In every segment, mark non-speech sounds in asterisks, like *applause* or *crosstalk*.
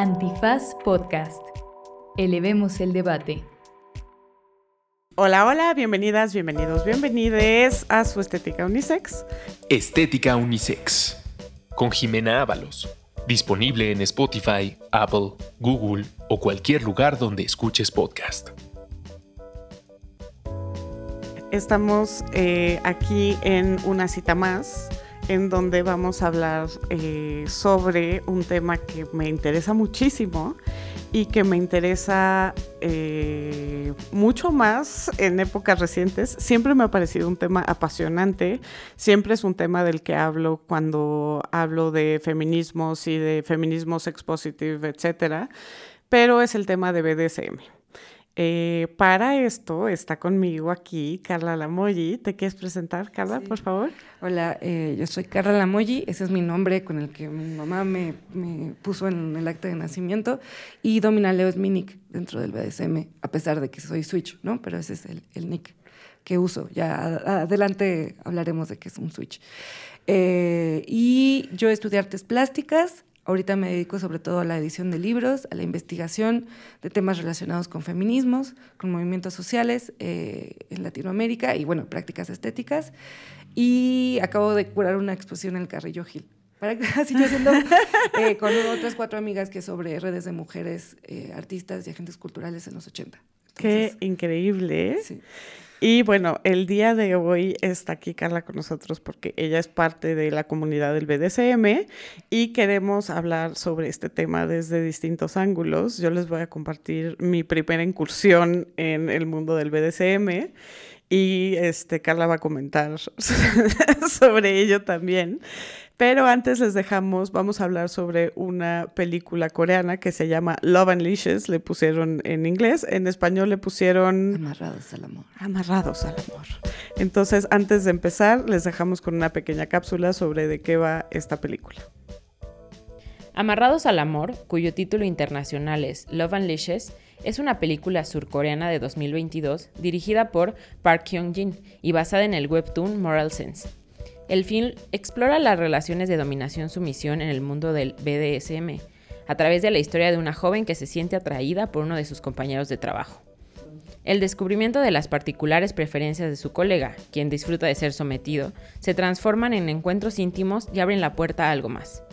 Antifaz Podcast. Elevemos el debate. Hola, hola, bienvenidas, bienvenidos, bienvenides a su Estética Unisex. Estética Unisex. Con Jimena Ábalos. Disponible en Spotify, Apple, Google o cualquier lugar donde escuches podcast. Estamos eh, aquí en una cita más en donde vamos a hablar eh, sobre un tema que me interesa muchísimo y que me interesa eh, mucho más en épocas recientes. Siempre me ha parecido un tema apasionante, siempre es un tema del que hablo cuando hablo de feminismos y de feminismo sex positive, etcétera, pero es el tema de BDSM. Eh, para esto está conmigo aquí Carla Lamoyi. ¿Te quieres presentar, Carla, por favor? Hola, eh, yo soy Carla Lamoyi, ese es mi nombre con el que mi mamá me, puso en el acta de nacimiento, y Domina Leo es mi nick dentro del BDSM, a pesar de que soy Switch, ¿no? Pero ese es el, nick que uso. Ya adelante hablaremos de qué es un Switch. Eh, y yo estudié artes plásticas, Ahorita me dedico sobre todo a la edición de libros, a la investigación de temas relacionados con feminismos, con movimientos sociales eh, en Latinoamérica y, bueno, prácticas estéticas. Y acabo de curar una exposición en el Carrillo Gil. Para, *laughs* así yo haciendo eh, con otras cuatro amigas que sobre redes de mujeres, eh, artistas y agentes culturales en los 80. Qué increíble. Sí. Y bueno, el día de hoy está aquí Carla con nosotros porque ella es parte de la comunidad del BDSM y queremos hablar sobre este tema desde distintos ángulos. Yo les voy a compartir mi primera incursión en el mundo del BDSM y este Carla va a comentar *laughs* sobre ello también. Pero antes les dejamos, vamos a hablar sobre una película coreana que se llama Love Unleashes, le pusieron en inglés, en español le pusieron... Amarrados al amor. Amarrados al amor. Entonces, antes de empezar, les dejamos con una pequeña cápsula sobre de qué va esta película. Amarrados al amor, cuyo título internacional es Love Unleashes, es una película surcoreana de 2022 dirigida por Park Hyung-jin y basada en el webtoon Moral Sense el film explora las relaciones de dominación-sumisión en el mundo del BDSM, a través de la historia de una joven que se siente atraída por uno de sus compañeros de trabajo. El descubrimiento de las particulares preferencias de su colega, quien disfruta de ser sometido, se transforman en encuentros íntimos y abren la puerta a algo más.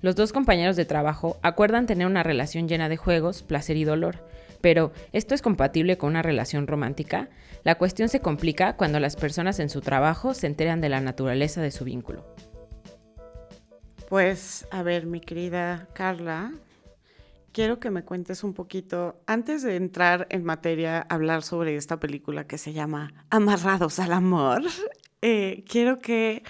Los dos compañeros de trabajo acuerdan tener una relación llena de juegos, placer y dolor, pero ¿esto es compatible con una relación romántica? La cuestión se complica cuando las personas en su trabajo se enteran de la naturaleza de su vínculo. Pues, a ver, mi querida Carla, quiero que me cuentes un poquito, antes de entrar en materia, hablar sobre esta película que se llama Amarrados al Amor, *laughs* eh, quiero que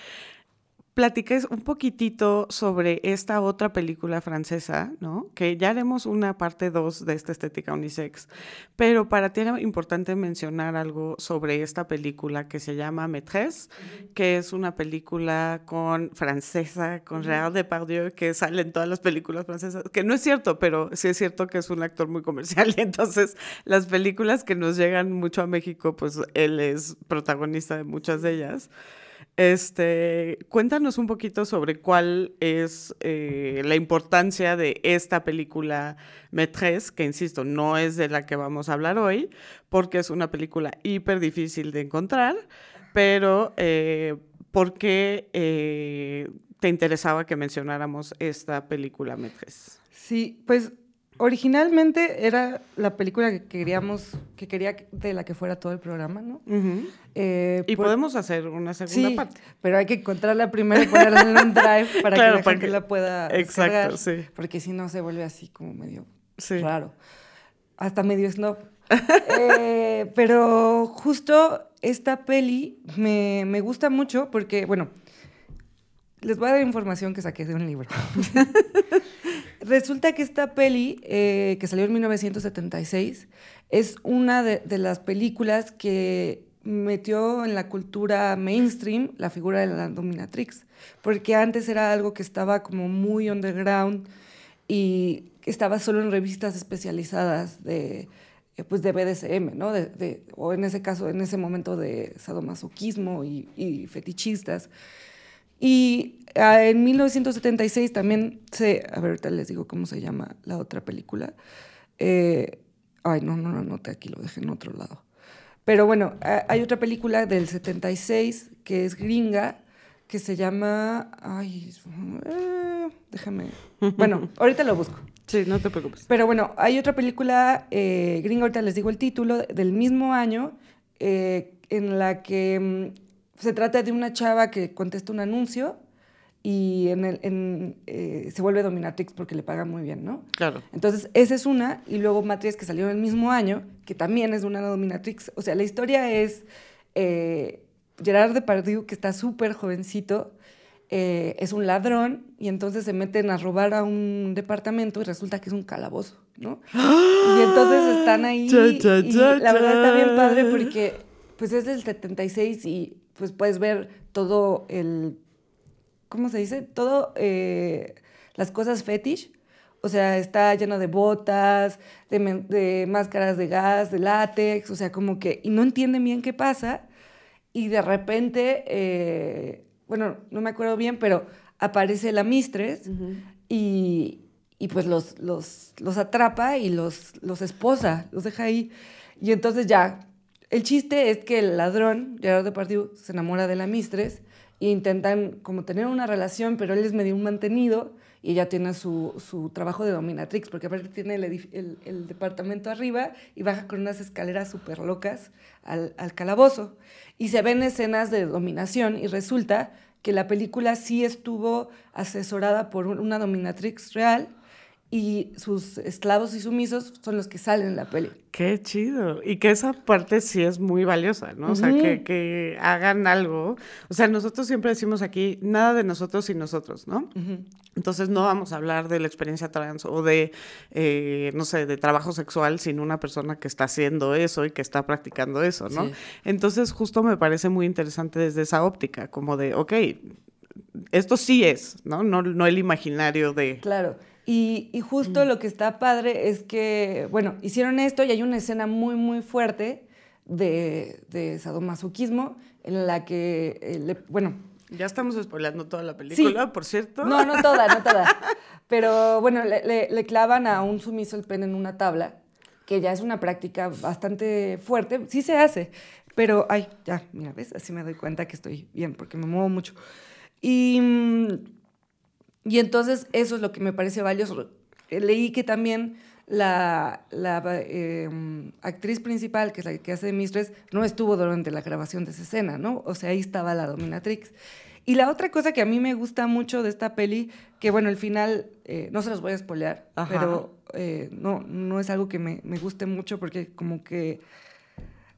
platiques un poquitito sobre esta otra película francesa, ¿no? Que ya haremos una parte 2 de esta estética unisex, pero para ti era importante mencionar algo sobre esta película que se llama Maîtresse, que es una película con francesa, con Real Depardieu, que sale en todas las películas francesas, que no es cierto, pero sí es cierto que es un actor muy comercial y *laughs* entonces las películas que nos llegan mucho a México, pues él es protagonista de muchas de ellas. Este, cuéntanos un poquito sobre cuál es eh, la importancia de esta película Maîtresse, que insisto, no es de la que vamos a hablar hoy, porque es una película hiper difícil de encontrar, pero eh, ¿por qué eh, te interesaba que mencionáramos esta película Maîtresse? Sí, pues originalmente era la película que queríamos, que quería de la que fuera todo el programa, ¿no? Eh, y podemos hacer una segunda sí, parte. Pero hay que encontrarla primero y ponerla en un drive *laughs* para que la gente la pueda Exacto, sí. Porque si no se vuelve así como medio raro. Hasta medio snob. *laughs* Eh, pero justo esta peli me, me gusta mucho porque, bueno, les voy a dar información que saqué de un libro. *laughs* Resulta que esta peli, eh, que salió en 1976, es una de, las películas que metió en la cultura mainstream la figura de la dominatrix, porque antes era algo que estaba como muy underground y estaba solo en revistas especializadas de, eh, pues de BDSM, ¿no? o en ese caso, en ese momento de sadomasoquismo y, y fetichistas. Y ah, en 1976 también se, a ver, ahorita les digo cómo se llama la otra película. Eh, ay, no, no lo anoté aquí, lo dejé en otro lado. Pero bueno, ah, hay otra película del 76 que es gringa, que se llama, ay, eh, déjame, bueno, *laughs* ahorita lo busco. Sí, no te preocupes. Pero bueno, hay otra película eh, gringa, ahorita les digo el título, del mismo año, eh, en la que mm, se trata de una chava que contesta un anuncio y en el, en, eh, se vuelve dominatrix porque le paga muy bien, ¿no? Claro. Entonces, esa es una, y luego Matrix que salió en el mismo año, que también es una dominatrix. O sea, la historia es eh, Gerard Depardieu, que está súper jovencito, eh, es un ladrón, y entonces se meten a robar a un departamento y resulta que es un calabozo, ¿no? Y entonces están ahí, Cha, cha, y cha, la verdad está bien padre porque pues es del 76 y pues puedes ver todo el ¿cómo se dice? Todo, eh, las cosas fetish. O sea, está lleno de botas, de, máscaras de gas, de látex, o sea, como que, y no entienden bien qué pasa. Y de repente, eh, bueno, no me acuerdo bien, pero aparece la Mistress y, y pues los, los, los atrapa y los, los esposa, los deja ahí. Y entonces ya, el chiste es que el ladrón, Gerard Depardieu, se enamora de la Mistress e intentan como tener una relación, pero él es medio un mantenido y ella tiene su, su trabajo de dominatrix, porque aparte tiene el, el- departamento arriba y baja con unas escaleras súper locas al, al calabozo. Y se ven escenas de dominación y resulta que la película sí estuvo asesorada por un- una dominatrix real y sus esclavos y sumisos son los que salen en la peli. Qué chido. Y que esa parte sí es muy valiosa, ¿no? O sea, que, que hagan algo. O sea, nosotros siempre decimos aquí, nada de nosotros y nosotros, ¿no? Entonces no vamos a hablar de la experiencia trans o de, eh, no sé, de trabajo sexual sin una persona que está haciendo eso y que está practicando eso, ¿no? Sí. Entonces justo me parece muy interesante desde esa óptica, como de, ok, esto sí es, ¿no? No, no el imaginario de... Claro. Y, y justo lo que está padre es que, bueno, hicieron esto y hay una escena muy, muy fuerte de, de sadomasoquismo en la que, eh, le- bueno, Ya estamos spoilando toda la película, por cierto. no, no toda, no toda. *laughs* Pero bueno, le, le- le clavan a un sumiso el pene en una tabla, que ya es una práctica bastante fuerte. Sí se hace, pero, ay, ya, mira, ¿ves? Así me doy cuenta que estoy bien, porque me muevo mucho. Y, mm, y entonces eso es lo que me parece valioso. Leí que también la, la eh, actriz principal, que es la que hace de Mistress, no estuvo durante la grabación de esa escena, ¿no? O sea, ahí estaba la dominatrix. Y la otra cosa que a mí me gusta mucho de esta peli, que bueno, el final, eh, no se los voy a spoilear, Ajá. pero eh, no, no es algo que me, me guste mucho porque como que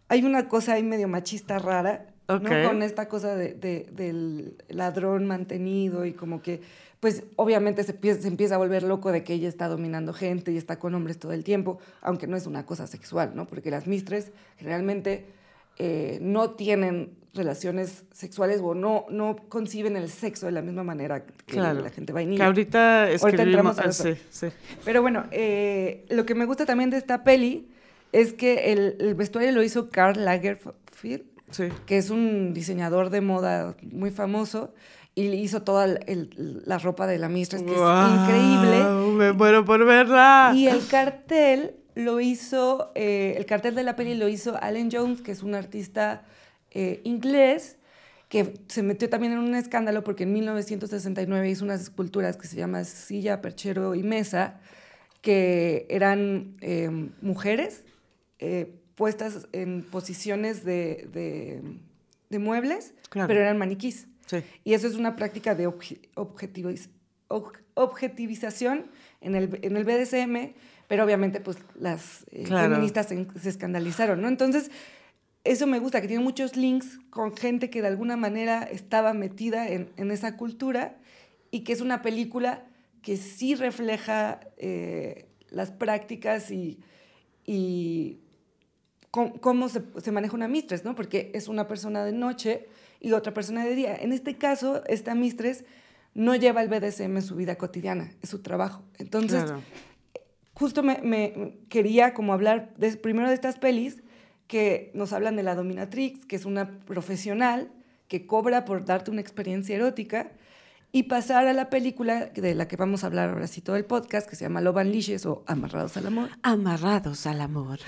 hay una cosa ahí medio machista rara. ¿no? Con esta cosa de- de- del ladrón mantenido y como que, pues obviamente se, empie- se empieza a volver loco de que ella está dominando gente y está con hombres todo el tiempo, aunque no es una cosa sexual, ¿no? Porque las mistres generalmente eh, no tienen relaciones sexuales o no, no conciben el sexo de la misma manera que Claro. la gente Que vainilla. ahorita Ahorita escribimos... entramos a ah, eso. sí, sí. Pero bueno, eh, lo que me gusta también de esta peli es que el, el vestuario lo hizo Karl Lagerfeld, Sí. que es un diseñador de moda muy famoso y hizo toda el- el- la ropa de la Mistress, que es increíble. Me muero por verla. Y el cartel lo hizo, eh, el cartel de la peli lo hizo Allen Jones, que es un artista eh, inglés, que se metió también en un escándalo porque en 1969 hizo unas esculturas que se llaman Silla, Perchero y Mesa, que eran eh, mujeres eh, puestas en posiciones de, de- de muebles, Claro. pero eran maniquís. Sí. Y eso es una práctica de obje- objetiviz- oj- objetivización en el, en el BDSM, pero obviamente pues las eh, Claro. feministas se, se escandalizaron, ¿no? Entonces, eso me gusta, que tiene muchos links con gente que de alguna manera estaba metida en, en esa cultura y que es una película que sí refleja eh, las prácticas y, y cómo, cómo se, se maneja una mistress, ¿no? Porque es una persona de noche y otra persona de día. En este caso, esta mistress no lleva el BDSM en su vida cotidiana, es su trabajo. Entonces, Claro. justo me, me quería como hablar de- primero de estas pelis que nos hablan de la dominatrix, que es una profesional que cobra por darte una experiencia erótica y pasar a la película de la que vamos a hablar ahora sí todo el podcast, que se llama Love Unleashes o Amarrados al Amor. Amarrados al amor.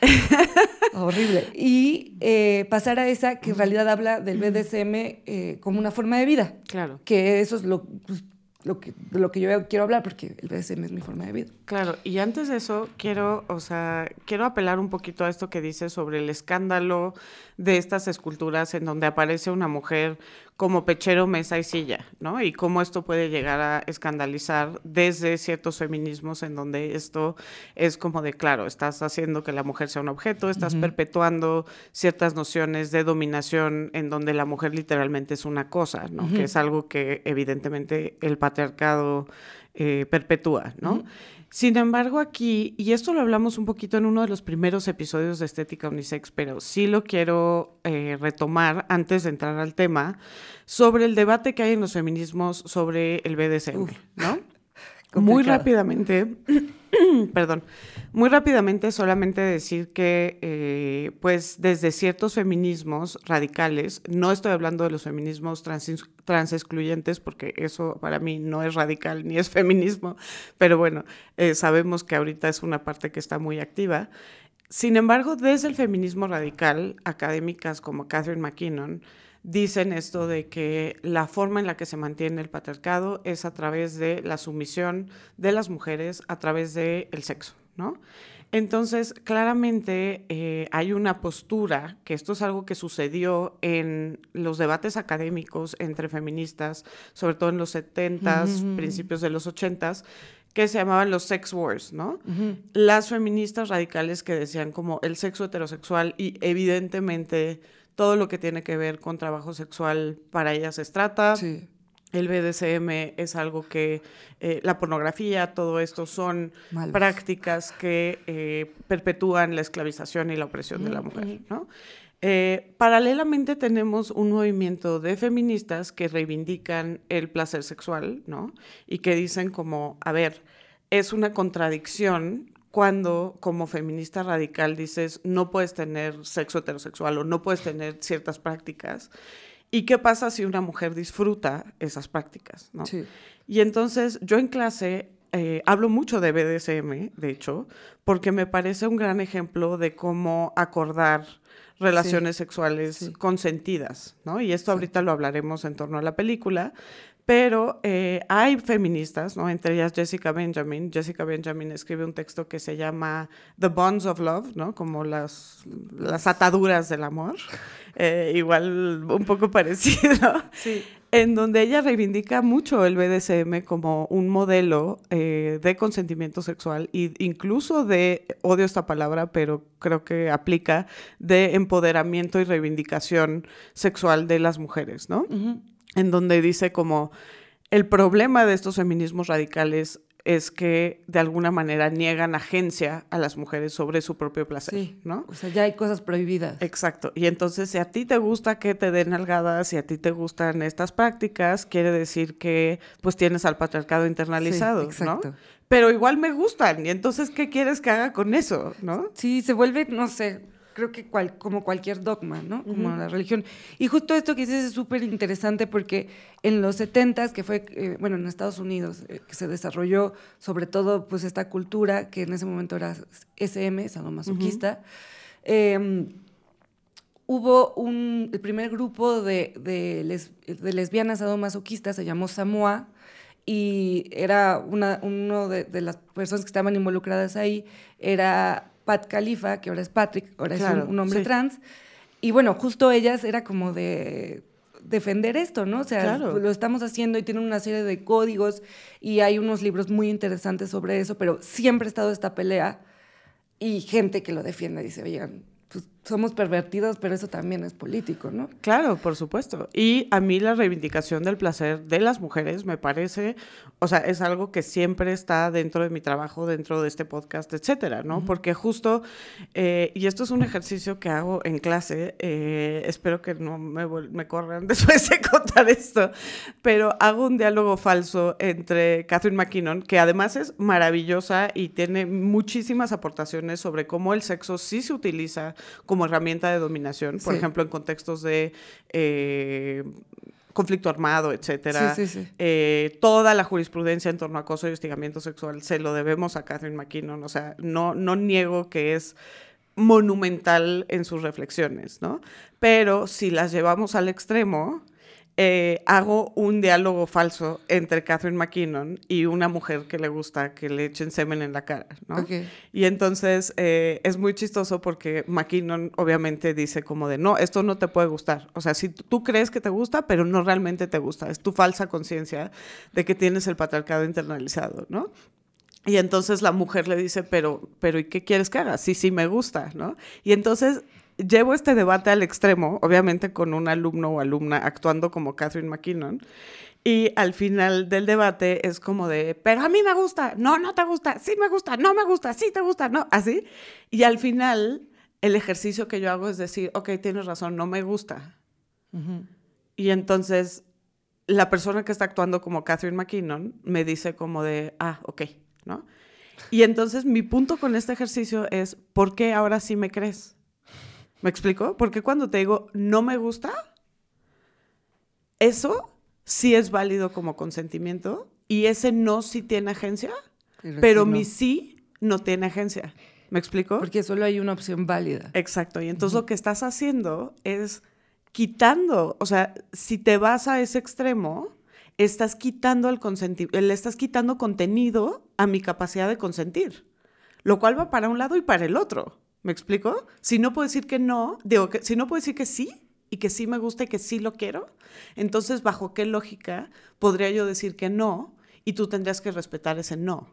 *laughs* Horrible. Y eh, pasar a esa que en realidad habla del BDSM eh, como una forma de vida. Claro. Que eso es lo, pues, lo que, de lo que yo quiero hablar, porque el BDSM es mi forma de vida. Claro, y antes de eso, quiero, o sea, quiero apelar un poquito a esto que dices sobre el escándalo de estas esculturas en donde aparece una mujer como pechero, mesa y silla, ¿no? Y cómo esto puede llegar a escandalizar desde ciertos feminismos en donde esto es como de, claro, estás haciendo que la mujer sea un objeto, estás perpetuando ciertas nociones de dominación en donde la mujer literalmente es una cosa, ¿no? Que es algo que evidentemente el patriarcado eh, perpetúa, ¿no? Sin embargo, aquí, y esto lo hablamos un poquito en uno de los primeros episodios de Estética Unisex, pero sí lo quiero eh, retomar antes de entrar al tema, sobre el debate que hay en los feminismos sobre el BDSM, ¿no? *laughs* Muy rápidamente, *clears throat* perdón, muy rápidamente solamente decir que, eh, pues, desde ciertos feminismos radicales, no estoy hablando de los feminismos trans, excluyentes, porque eso para mí no es radical ni es *laughs* feminismo, pero bueno, eh, sabemos que ahorita es una parte que está muy activa. Sin embargo, desde el feminismo radical, académicas como Catherine McKinnon, dicen esto de que la forma en la que se mantiene el patriarcado es a través de la sumisión de las mujeres a través del el sexo, ¿no? Entonces, claramente eh, hay una postura, que esto es algo que sucedió en los debates académicos entre feministas, sobre todo en los 70s, principios de los 80s, que se llamaban los sex wars, ¿no? Las feministas radicales que decían como el sexo heterosexual y evidentemente todo lo que tiene que ver con trabajo sexual para ellas es trata. El BDSM es algo que eh, la pornografía, todo esto son prácticas que eh, perpetúan la esclavización y la opresión de la mujer, ¿no? Eh, paralelamente tenemos un movimiento de feministas que reivindican el placer sexual, ¿no? Y que dicen como, a ver, es una contradicción cuando como feminista radical dices no puedes tener sexo heterosexual o no puedes tener ciertas prácticas. ¿Y qué pasa si una mujer disfruta esas prácticas? ¿no? Y entonces yo en clase eh, hablo mucho de BDSM, de hecho, porque me parece un gran ejemplo de cómo acordar relaciones sexuales consentidas, ¿no? Y esto ahorita lo hablaremos en torno a la película, pero eh, hay feministas, ¿no? entre ellas Jessica Benjamin. Jessica Benjamin escribe un texto que se llama The Bonds of Love, ¿no? como las, las ataduras del amor, *laughs* eh, igual un poco *laughs* parecido, sí. en donde ella reivindica mucho el BDSM como un modelo eh, de consentimiento sexual e incluso de, odio esta palabra, pero creo que aplica, de empoderamiento y reivindicación sexual de las mujeres, ¿no? En donde dice como el problema de estos feminismos radicales es que de alguna manera niegan agencia a las mujeres sobre su propio placer, ¿no? O sea, ya hay cosas prohibidas. Exacto. Y entonces, si a ti te gusta que te den algadas, si a ti te gustan estas prácticas, quiere decir que pues tienes al patriarcado internalizado, exacto. ¿no? Pero igual me gustan, y entonces, ¿qué quieres que haga con eso, no? Sí, se vuelve, no sé, creo que como cualquier dogma, ¿no? Como la religión. Y justo esto que dices es súper interesante porque en los 70 que fue, eh, bueno, en Estados Unidos, eh, que se desarrolló sobre todo pues esta cultura que en ese momento era SM, sadomasoquista, eh, hubo un, el primer grupo de, de, les, de lesbianas sadomasoquistas, se llamó Samoa, y era una uno de, de, las personas que estaban involucradas ahí, era Pat Khalifa, que ahora es Patrick, ahora es un, hombre trans. Y bueno, justo ellas era como de defender esto, ¿no? O sea, lo estamos haciendo y tienen una serie de códigos y hay unos libros muy interesantes sobre eso, pero siempre ha estado esta pelea y gente que lo defiende dice, oigan, pues, somos pervertidos, pero eso también es político, ¿no? Claro, por supuesto. Y a mí la reivindicación del placer de las mujeres me parece, o sea, es algo que siempre está dentro de mi trabajo, dentro de este podcast, etcétera, ¿no? Porque justo, eh, y esto es un ejercicio que hago en clase, eh, espero que no me, me corran *laughs* después de contar esto, pero hago un diálogo falso entre Catherine McKinnon, que además es maravillosa y tiene muchísimas aportaciones sobre cómo el sexo sí se utiliza como como herramienta de dominación, por Sí. ejemplo, en contextos de eh, conflicto armado, etcétera. Sí, sí, sí. Eh, toda la jurisprudencia en torno a acoso y hostigamiento sexual se lo debemos a Catherine McKinnon. O sea, no, no niego que es monumental en sus reflexiones, ¿no? Pero si las llevamos al extremo, eh, hago un diálogo falso entre Catherine McKinnon y una mujer que le gusta que le echen semen en la cara, ¿no? Y entonces eh, es muy chistoso porque McKinnon obviamente dice como de, no, esto no te puede gustar. O sea, si tú- tú crees que te gusta, pero no realmente te gusta. Es tu falsa conciencia de que tienes el patriarcado internalizado, ¿no? Y entonces la mujer le dice, pero, pero ¿y qué quieres que haga? Sí, sí, me gusta, ¿no? Y entonces llevo este debate al extremo, obviamente con un alumno o alumna actuando como Catherine McKinnon, y al final del debate es como de, pero a mí me gusta, no, no te gusta, sí me gusta, no me gusta, sí te gusta, no, así. Y al final el ejercicio que yo hago es decir, ok, tienes razón, no me gusta. Y entonces la persona que está actuando como Catherine McKinnon me dice como de, ah, ok, ¿no? Y entonces mi punto con este ejercicio es, ¿por qué ahora sí me crees? ¿Me explico? Porque cuando te digo, no me gusta, eso sí es válido como consentimiento y ese no sí tiene agencia, pero, no. mi sí no tiene agencia. ¿Me explico? Porque solo hay una opción válida. Exacto. Y entonces lo que estás haciendo es quitando, o sea, si te vas a ese extremo, estás quitando el consentimiento, le estás quitando contenido a mi capacidad de consentir, lo cual va para un lado y para el otro. ¿Me explico? Si no puedo decir que no, digo que si no puedo decir que sí y que sí me gusta y que sí lo quiero, entonces bajo qué lógica podría yo decir que no y tú tendrías que respetar ese no.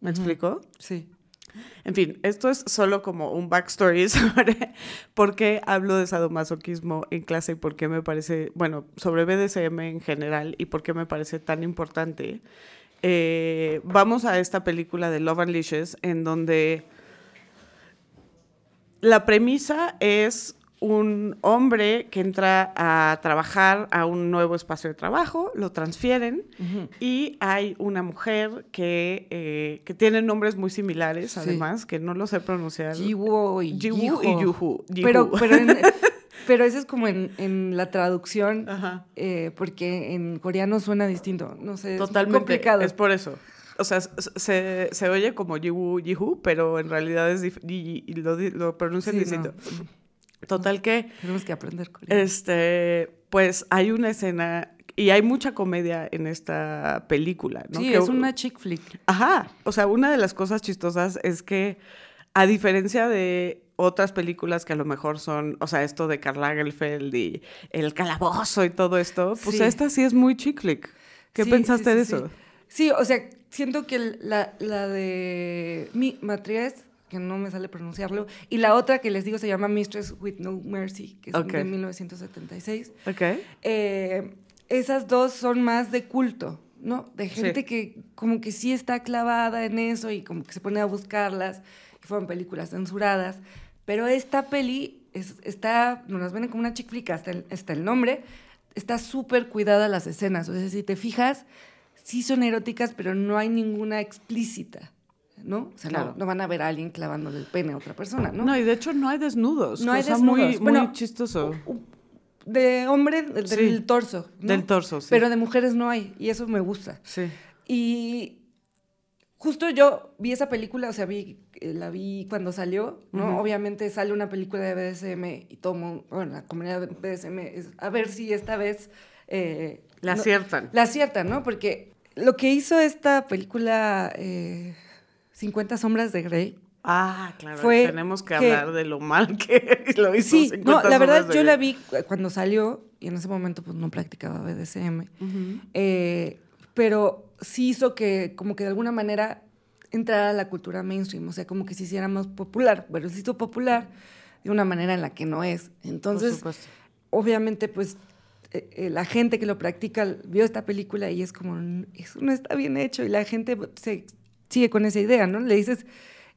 ¿Me explico? Sí. En fin, esto es solo como un backstory *laughs* sobre por qué hablo de sadomasoquismo en clase y por qué me parece, bueno, sobre BDSM en general y por qué me parece tan importante. Eh, vamos a esta película de Love Unleashes en donde la premisa es un hombre que entra a trabajar a un nuevo espacio de trabajo, lo transfieren y hay una mujer que, eh, que tiene nombres muy similares, Sí. además, que no lo sé pronunciar. Jiwo y Jiwoo y Yuhu. Pero, pero, en- *laughs* pero eso es como en, en la traducción, Ajá. eh, porque en coreano suena distinto. No sé, es Totalmente. complicado. Es por eso. O sea, se, se oye como Yiwu, Yihu, pero en realidad es y, y lo, lo pronuncian Sí, distinto. Total que, Tenemos que aprender coreano. este, pues hay una escena y hay mucha comedia en esta película, ¿no? sí, Que- es una chick flick. Ajá. O sea, una de las cosas chistosas es que, a diferencia de otras películas que a lo mejor son, o sea, esto de Karl Lagerfeld y el calabozo y todo esto, pues Sí. esta sí es muy chick flick. ¿Qué Sí, pensaste sí, de eso? Sí, o sea, siento que la, la de mi Matries, que no me sale pronunciarlo, y la otra que les digo se llama Mistress with No Mercy, que es Ok. de 1976. Ok. Eh, esas dos son más de culto, ¿no? De gente Sí. que como que sí está clavada en eso y como que se pone a buscarlas, que fueron películas censuradas. Pero esta peli es- está, nos las ven como una chick flick, hasta el, hasta el nombre, está súper cuidada las escenas. O sea, si te fijas, sí son eróticas, pero no hay ninguna explícita, ¿no? O sea, no- Claro. no, van a ver a alguien clavándole el pene a otra persona, ¿no? ¿no? y de hecho no hay desnudos. No hay cosa muy, desnudos. muy Bueno, chistoso. De hombre, del, Sí. del torso. ¿no? Del torso, sí. Pero de mujeres no hay, y eso me gusta. Sí. Y justo yo vi esa película, o sea, vi, eh, la vi cuando salió, ¿no? Obviamente sale una película de BDSM y tomo, bueno, la comunidad de BDSM es a ver si esta vez... eh, La no- aciertan. La aciertan, ¿no? Porque lo que hizo esta película, eh, 50 sombras de Grey, Ah, claro. Fue tenemos que, que- hablar de lo mal *laughs* que lo hizo. Sí, 50 no, la verdad yo la vi cu- cuando salió y en ese momento pues no practicaba BDSM, eh, pero sí hizo que como que de alguna manera entrara a la cultura mainstream, o sea, como que se hiciera más popular, pero se hizo popular de una manera en la que no es. Entonces, obviamente pues la gente que lo practica vio esta película y es como, "N- eso no está bien hecho y la gente se sigue con esa idea, ¿no? Le dices,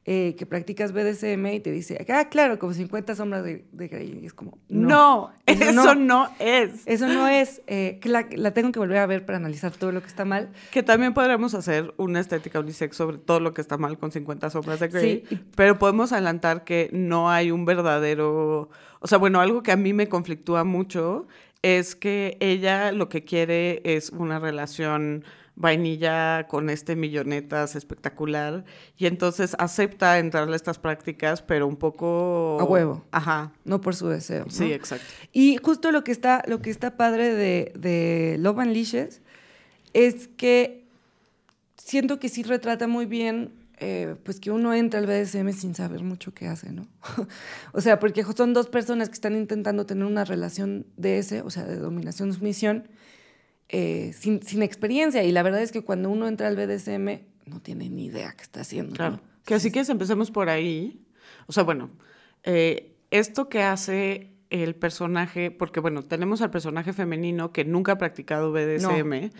eh, que practicas BDSM y te dice, ah, claro, como 50 sombras de, de Grey. Y es como, no, No, *laughs* eso, no. es. Eso no es. eh, que la, la tengo que volver a ver para analizar todo lo que está mal. Que también podríamos hacer una estética unisex sobre todo lo que está mal con 50 sombras de Grey. Sí. Pero podemos adelantar que no hay un verdadero. O sea, bueno, algo que a mí me conflictúa mucho es que ella lo que quiere es una relación vainilla con este millonetas espectacular y entonces acepta entrarle a estas prácticas, pero un poco A huevo. Ajá. No por su deseo. ¿no? Sí, exacto. Y justo lo que está, lo que está padre de, de Love Unleashes es que siento que sí retrata muy bien eh, pues que uno entra al BDSM sin saber mucho qué hace, ¿no? *laughs* o sea, porque son dos personas que están intentando tener una relación de ese, o sea, de dominación-sumisión, eh, sin, sin experiencia. Y la verdad es que cuando uno entra al BDSM no tiene ni idea qué está haciendo. Claro. ¿no? Que así que empecemos por ahí. O sea, bueno, eh, esto que hace el personaje, porque bueno, tenemos al personaje femenino que nunca ha practicado BDSM,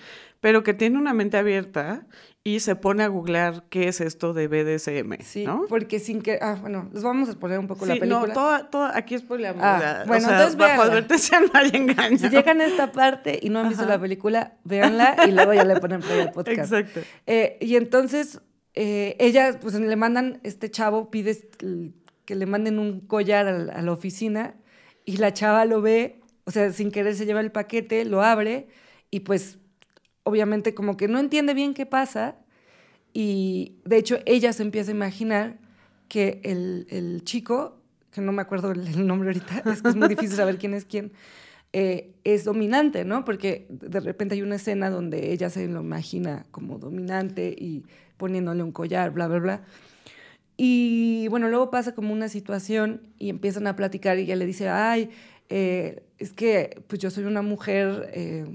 pero que tiene una mente abierta y se pone a googlear qué es esto de BDSM, Sí, ¿no? porque sin que... Ah, bueno, les vamos a exponer un poco la película. no, toda, toda, aquí spoileamos. Ah, bueno, o sea, entonces bajo advertencia *laughs* no hay engaño. Si llegan a esta parte y no han visto Ajá. la película, véanla y luego ya le ponen play al podcast. Exacto. Eh, y entonces, eh, ella, pues le mandan, este chavo pide que le manden un collar a, la oficina y la chava lo ve, o sea, sin querer se lleva el paquete, lo abre y pues obviamente como que no entiende bien qué pasa y de hecho ella se empieza a imaginar que el, el chico, que no me acuerdo el, nombre ahorita, es que es muy difícil saber quién es quién, eh, es dominante, ¿no? Porque de repente hay una escena donde ella se lo imagina como dominante y poniéndole un collar, bla, bla, bla. Y bueno, luego pasa como una situación y empiezan a platicar y ella le dice, ay, eh, es que pues yo soy una mujer eh,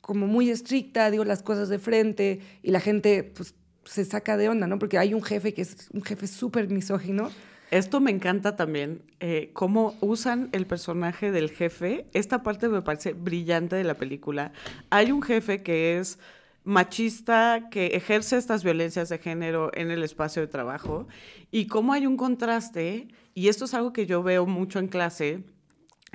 como muy estricta, digo las cosas de frente y la gente pues se saca de onda, ¿no? Porque hay un jefe que es un jefe súper misógino. Esto me encanta también, eh, cómo usan el personaje del jefe. Esta parte me parece brillante de la película. Hay un jefe que es machista, que ejerce estas violencias de género en el espacio de trabajo, y cómo hay un contraste, y esto es algo que yo veo mucho en clase,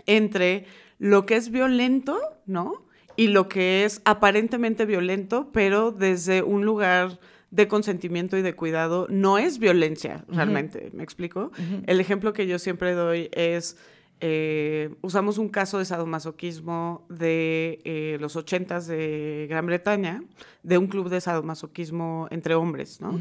entre lo que es violento, ¿no? Y lo que es aparentemente violento, pero desde un lugar de consentimiento y de cuidado, no es violencia realmente, ¿me explico? El ejemplo que yo siempre doy es, eh, usamos un caso de sadomasoquismo de eh, los ochentas de Gran Bretaña, de un club de sadomasoquismo entre hombres, ¿no?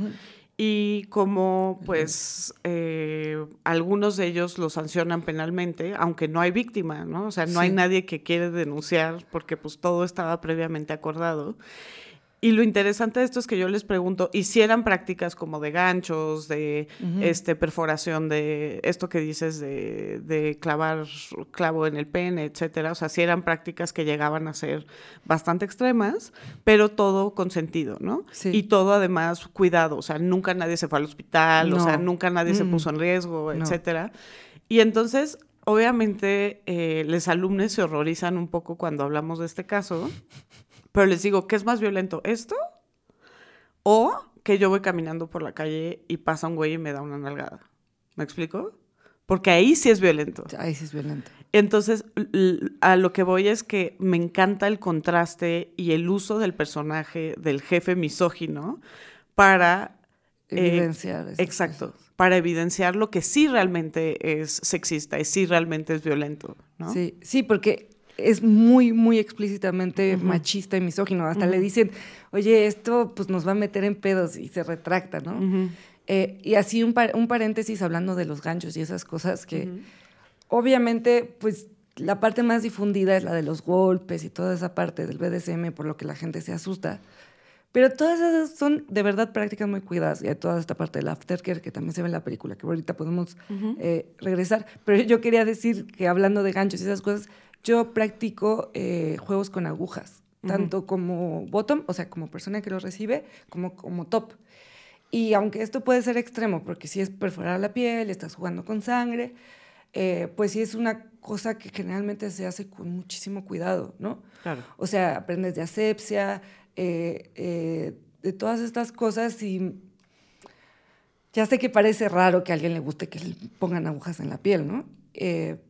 Y como pues eh, algunos de ellos lo sancionan penalmente, aunque no hay víctima, ¿no? O sea, no hay nadie que quiere denunciar porque pues todo estaba previamente acordado. Y lo interesante de esto es que yo les pregunto, ¿hicieran prácticas como de ganchos, de este, perforación, de esto que dices de, de clavar clavo en el pene, etcétera? O sea, si eran prácticas que llegaban a ser bastante extremas, pero todo consentido, ¿no? Sí. Y todo además cuidado, o sea, nunca nadie se fue al hospital, o sea, nunca nadie se Mm. puso en riesgo, No. etcétera. Y entonces, obviamente, eh, los alumnos se horrorizan un poco cuando hablamos de este caso, pero les digo, ¿qué es más violento? ¿Esto? O que yo voy caminando por la calle y pasa un güey y me da una nalgada. ¿Me explico? Porque ahí sí es violento. Ahí sí es violento. Entonces, a lo que voy es que me encanta el contraste y el uso del personaje del jefe misógino para... eh, Evidenciar. esas exacto, cosas. para evidenciar lo que sí realmente es sexista y sí realmente es violento, ¿no? Sí, sí, porque es muy, muy explícitamente machista y misógino. Hasta le dicen, oye, esto pues nos va a meter en pedos y se retracta, ¿no? Eh, y así un, par- un paréntesis hablando de los ganchos y esas cosas que obviamente pues la parte más difundida es la de los golpes y toda esa parte del BDSM por lo que la gente se asusta. Pero todas esas son de verdad prácticas muy cuidadas. Y hay toda esta parte del aftercare que también se ve en la película, que ahorita podemos eh, regresar. Pero yo quería decir que hablando de ganchos y esas cosas, yo practico eh, juegos con agujas, tanto como bottom, o sea, como persona que los recibe, como como top. Y aunque esto puede ser extremo, porque si es perforar la piel, estás jugando con sangre, eh, pues sí es una cosa que generalmente se hace con muchísimo cuidado, ¿no? Claro. O sea, aprendes de asepsia, eh, eh, de todas estas cosas y ya sé que parece raro que a alguien le guste que le pongan agujas en la piel, ¿no?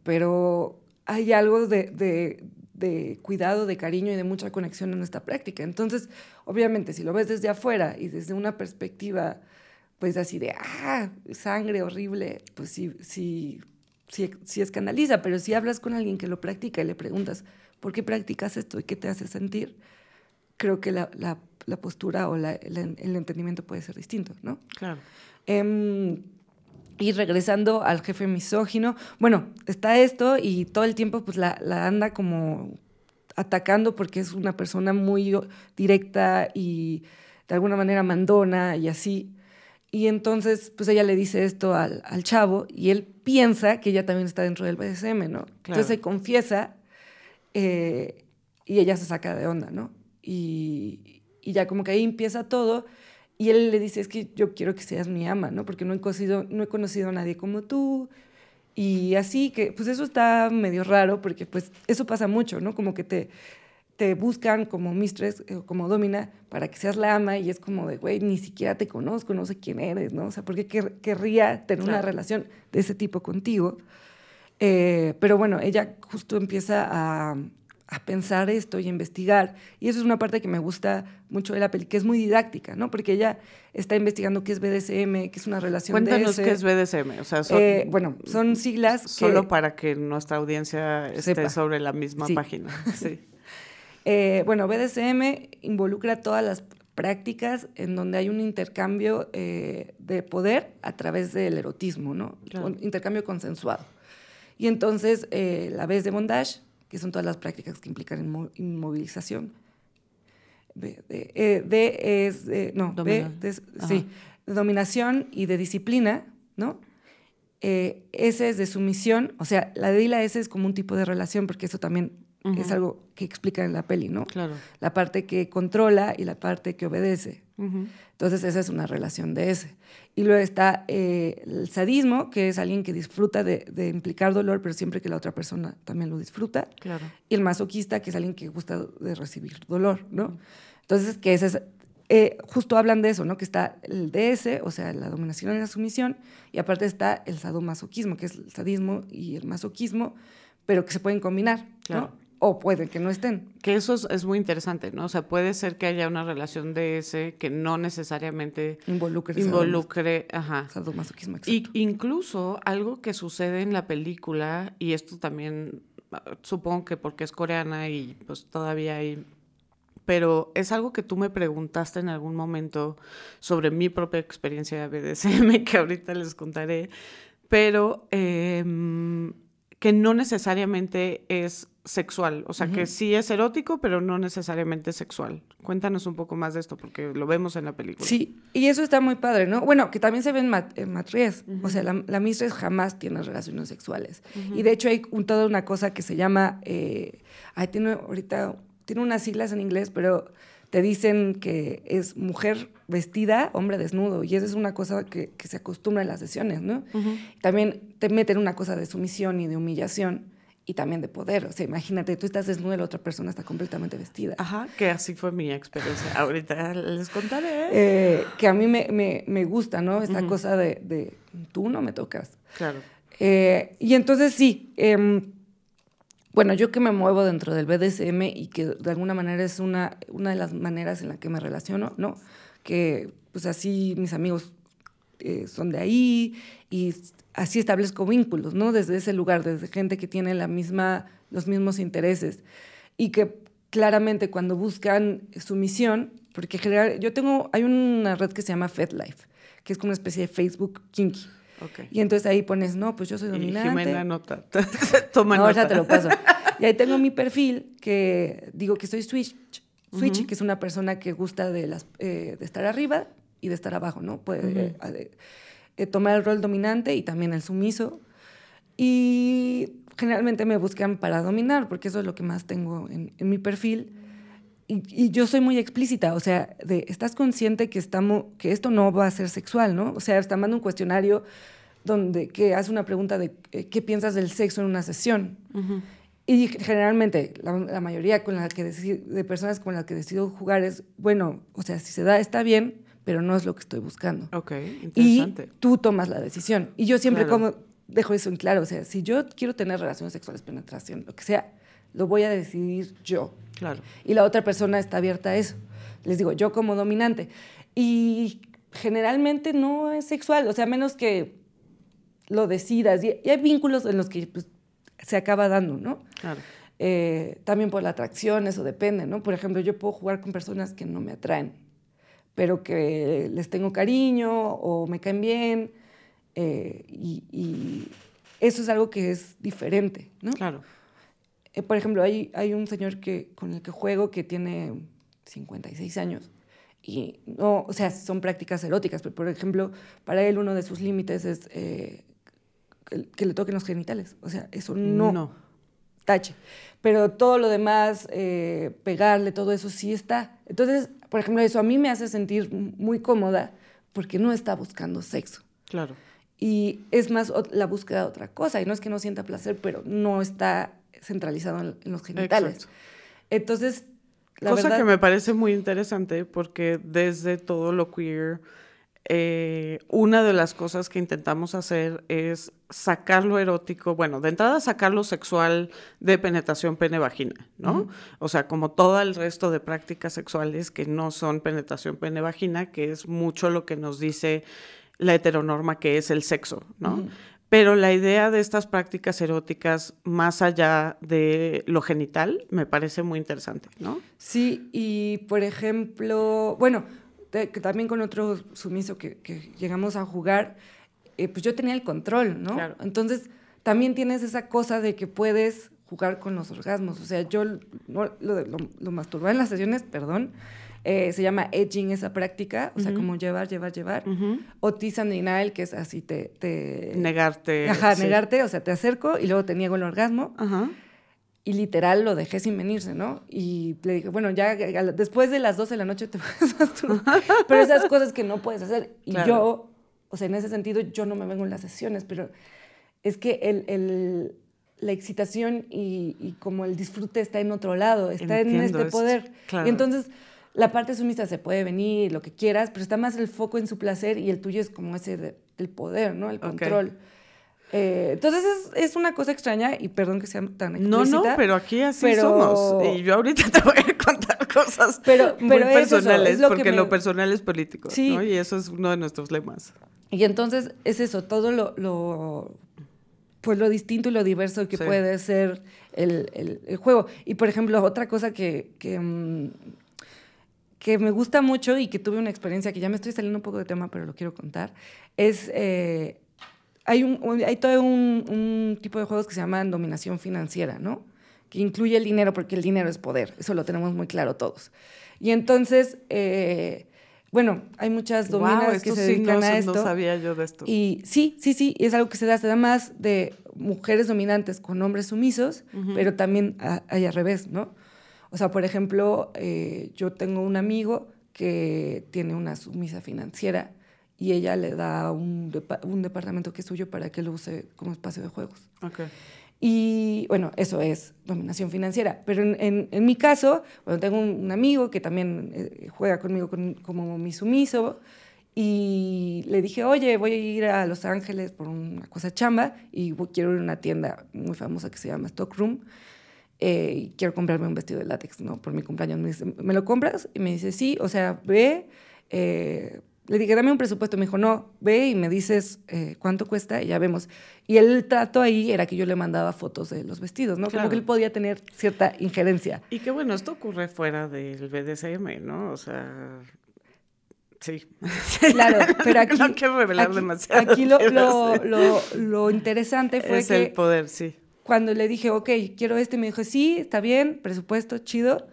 Pero hay algo de, de, de, cuidado, de cariño y de mucha conexión en esta práctica. Entonces, obviamente, si lo ves desde afuera y desde una perspectiva, pues así de, ah, sangre horrible, pues sí, sí, sí, sí escandaliza, pero si hablas con alguien que lo practica y le preguntas, ¿por qué practicas esto y qué te hace sentir? Creo que la, la, la postura o la, el entendimiento puede ser distinto, ¿no? Claro. Eh, y regresando al jefe misógino, bueno, está esto y todo el tiempo pues la, la, anda como atacando porque es una persona muy directa y de alguna manera mandona y así. Y entonces pues ella le dice esto al, al chavo y él piensa que ella también está dentro del BDSM, ¿no? Claro. Entonces se confiesa eh, y ella se saca de onda, ¿no? Y, y ya como que ahí empieza todo y él le dice, es que yo quiero que seas mi ama, ¿no? Porque no he conocido, no he conocido a nadie como tú. Y así que, pues eso está medio raro, porque pues eso pasa mucho, ¿no? Como que te, te buscan como mistress, eh, como domina, para que seas la ama y es como de, güey, ni siquiera te conozco, no sé quién eres, ¿no? O sea, ¿por qué quer querría tener claro. una relación de ese tipo contigo? Eh, pero bueno, ella justo empieza a, a pensar esto y a investigar. Y eso es una parte que me gusta mucho de la peli, que es muy didáctica, ¿no? Porque ella está investigando qué es BDSM, qué es una relación Cuéntanos qué es BDSM. O sea, son, eh, bueno, son siglas Solo que, para que nuestra audiencia esté sepa. sobre la misma sí. página. *laughs* Sí. eh, bueno, BDSM involucra todas las prácticas en donde hay un intercambio eh, de poder a través del erotismo, ¿no? Claro. Un intercambio consensuado. Y entonces, eh, la vez de bondage que son todas las prácticas que implican inmovilización. D, e, D es, eh, no. B, de, sí, de dominación y de disciplina, ¿no? Eh, S es de sumisión, o sea, la D y la S es como un tipo de relación, porque eso también uh -huh. es algo que explica en la peli, ¿no? Claro. La parte que controla y la parte que obedece. Uh -huh. Entonces, esa es una relación de ese. Y luego está eh, el sadismo, que es alguien que disfruta de, de, implicar dolor, pero siempre que la otra persona también lo disfruta. Claro. Y el masoquista, que es alguien que gusta de recibir dolor, ¿no? Uh -huh. Entonces, que ese es, eh, justo hablan de eso, ¿no? Que está el DS, o sea, la dominación y la sumisión, y aparte está el sadomasoquismo, que es el sadismo y el masoquismo, pero que se pueden combinar, claro. ¿no? O puede que no estén. Que eso es, es, muy interesante, ¿no? O sea, puede ser que haya una relación de ese que no necesariamente involucre, involucre ajá. sadomasoquismo. Y incluso algo que sucede en la película, y esto también supongo que porque es coreana y pues todavía hay pero es algo que tú me preguntaste en algún momento sobre mi propia experiencia de BDSM, *laughs* que ahorita les contaré, pero eh, que no necesariamente es sexual, o sea, uh -huh. que sí es erótico, pero no necesariamente sexual. Cuéntanos un poco más de esto, porque lo vemos en la película. Sí, y eso está muy padre, ¿no? Bueno, que también se ve en, mat en Matries, uh -huh. o sea, la, la mistress jamás tiene relaciones sexuales. Uh -huh. Y de hecho hay un, toda una cosa que se llama, eh, ay, tiene ahorita, tiene unas siglas en inglés, pero te dicen que es mujer vestida, hombre desnudo, y eso es una cosa que, que se acostumbra en las sesiones, ¿no? También te meten una cosa de sumisión y de humillación y también de poder. O sea, imagínate, tú estás desnuda y la otra persona está completamente vestida. Ajá, que así fue mi experiencia. Ahorita les contaré. Eh, que a mí me, me, me gusta, ¿no? Esta uh -huh. cosa de, de, tú no me tocas. Claro. Eh, y entonces sí, eh, bueno, yo que me muevo dentro del BDSM y que de alguna manera es una, una de las maneras en la que me relaciono, ¿no? Que pues así mis amigos eh, son de ahí y así establezco vínculos, ¿no? Desde ese lugar, desde gente que tiene la misma, los mismos intereses y que claramente cuando buscan sumisión, porque general, yo tengo, hay una red que se llama FedLife, que es como una especie de Facebook kinky. Okay. Y entonces ahí pones, no, pues yo soy dominante. Y Jimena nota. *laughs* Toma no, nota. ya te lo paso. *laughs* Y ahí tengo mi perfil que digo que soy switch, switch uh -huh. que es una persona que gusta de, las, eh, de estar arriba y de estar abajo, ¿no? Puede uh -huh. eh, eh, tomar el rol dominante y también el sumiso. Y generalmente me buscan para dominar, porque eso es lo que más tengo en, en mi perfil. Y, y, yo soy muy explícita, o sea, de, estás consciente que, estamos, que esto no va a ser sexual, ¿no? O sea, está mandando un cuestionario donde que hace una pregunta de eh, qué piensas del sexo en una sesión. Uh -huh. Y generalmente, la, la, mayoría con la que decido, de personas con las que decido jugar es, bueno, o sea, si se da, está bien, pero no es lo que estoy buscando. Ok, Y interesante. tú tomas la decisión. Y yo siempre Claro. como dejo eso en claro, o sea, si yo quiero tener relaciones sexuales, penetración, lo que sea, lo voy a decidir yo. Claro. Y la otra persona está abierta a eso. Les digo, yo como dominante. Y generalmente no es sexual, o sea, menos que lo decidas. Y, y hay vínculos en los que pues, se acaba dando, ¿no? Claro. Eh, también por la atracción, eso depende, ¿no? Por ejemplo, yo puedo jugar con personas que no me atraen, pero que les tengo cariño o me caen bien, eh, y, y eso es algo que es diferente, ¿no? Claro. Eh, por ejemplo, hay, hay un señor que, con el que juego que tiene 56 años. Y no, o sea, son prácticas eróticas, pero por ejemplo, para él uno de sus límites es eh, que, que le toquen los genitales. O sea, eso no, No. tache. Pero todo lo demás, eh, pegarle, todo eso sí está. Entonces, por ejemplo, eso a mí me hace sentir muy cómoda porque no está buscando sexo. Claro. Y es más la búsqueda de otra cosa. Y no es que no sienta placer, pero no está centralizado en, en los genitales. Exacto. Entonces, la Cosa verdad, que me parece muy interesante porque desde todo lo queer, eh, una de las cosas que intentamos hacer es sacar lo erótico, bueno, de entrada sacar lo sexual de penetración pene-vagina, ¿no? O sea, como todo el resto de prácticas sexuales que no son penetración pene-vagina, que es mucho lo que nos dice la heteronorma que es el sexo, ¿no? Pero la idea de estas prácticas eróticas más allá de lo genital me parece muy interesante, ¿no? Sí, y por ejemplo, bueno, te- que también con otro sumiso que, que llegamos a jugar, eh, pues yo tenía el control, ¿no? Claro. Entonces, también tienes esa cosa de que puedes jugar con los orgasmos. O sea, yo no, lo, lo, lo masturbaba en las sesiones, perdón, eh, se llama edging esa práctica, o sea, como llevar, llevar, llevar. O tease and denial, que es así, te... te Negarte. Ajá, sí. negarte, o sea, te acerco y luego te niego el orgasmo. Ajá. Y literal lo dejé sin venirse, ¿no? Y le dije, bueno, ya a después de las 12 de la noche te *laughs* puedes masturbar. pero esas cosas que no puedes hacer. Y Claro. yo, o sea, en ese sentido, yo no me vengo en las sesiones, pero es que el, el- la excitación y, y como el disfrute está en otro lado, está en este es- poder. claro. Y entonces la parte sumisa se puede venir, lo que quieras, pero está más el foco en su placer y el tuyo es como ese de- del poder, ¿no? El control. Eh, entonces es, es una cosa extraña y perdón que sea tan No, explícita. no, pero aquí así pero- somos. Y yo ahorita *laughs* te voy a contar cosas Pero- muy pero es eso, personales, es lo que porque me- lo personal es político, Sí. ¿no? Y eso es uno de nuestros lemas. Y entonces es eso, todo lo, lo- pues lo distinto y lo diverso que Sí. puede ser el, el- el juego. Y por ejemplo, otra cosa que, que, mm, que me gusta mucho y que tuve una experiencia que ya me estoy saliendo un poco de tema, pero lo quiero contar, es... eh, hay, un, hay todo un, un tipo de juegos que se llaman dominación financiera, ¿no? Que incluye el dinero, porque el dinero es poder, eso lo tenemos muy claro todos. Y entonces, eh, bueno, hay muchas dominas Wow, que se sí dedican no, a no esto. sabía yo de esto. Y sí, sí, sí, es algo que se da, se da más de mujeres dominantes con hombres sumisos, pero también hay al revés, ¿no? O sea, por ejemplo, eh, yo tengo un amigo que tiene una sumisa financiera y ella le da un, depa- un departamento que es suyo para que lo use como espacio de juegos. Ok. Y bueno, eso es dominación financiera. Pero en, en- en mi caso, bueno, tengo un, un amigo que también eh, juega conmigo con- como mi sumiso. Y le dije, oye, voy a ir a Los Ángeles por una cosa chamba y quiero ir a una tienda muy famosa que se llama Stockroom. eh, y quiero comprarme un vestido de látex, ¿no? Por mi cumpleaños. Me dice, ¿me lo compras? Y me dice, sí, o sea, ve. eh, le dije, dame un presupuesto. Me dijo, no, ve y me dices eh, cuánto cuesta y ya vemos. Y el trato ahí era que yo le mandaba fotos de los vestidos, ¿no? Claro. Como que él podía tener cierta injerencia. Y que bueno, esto ocurre fuera del BDSM, ¿no? O sea, sí. *laughs* Claro, pero aquí... no quiero revelar aquí- demasiado. Aquí lo, lo, lo interesante fue es que... el poder, sí. cuando le dije, ok, quiero este, me dijo, sí, está bien, presupuesto, chido.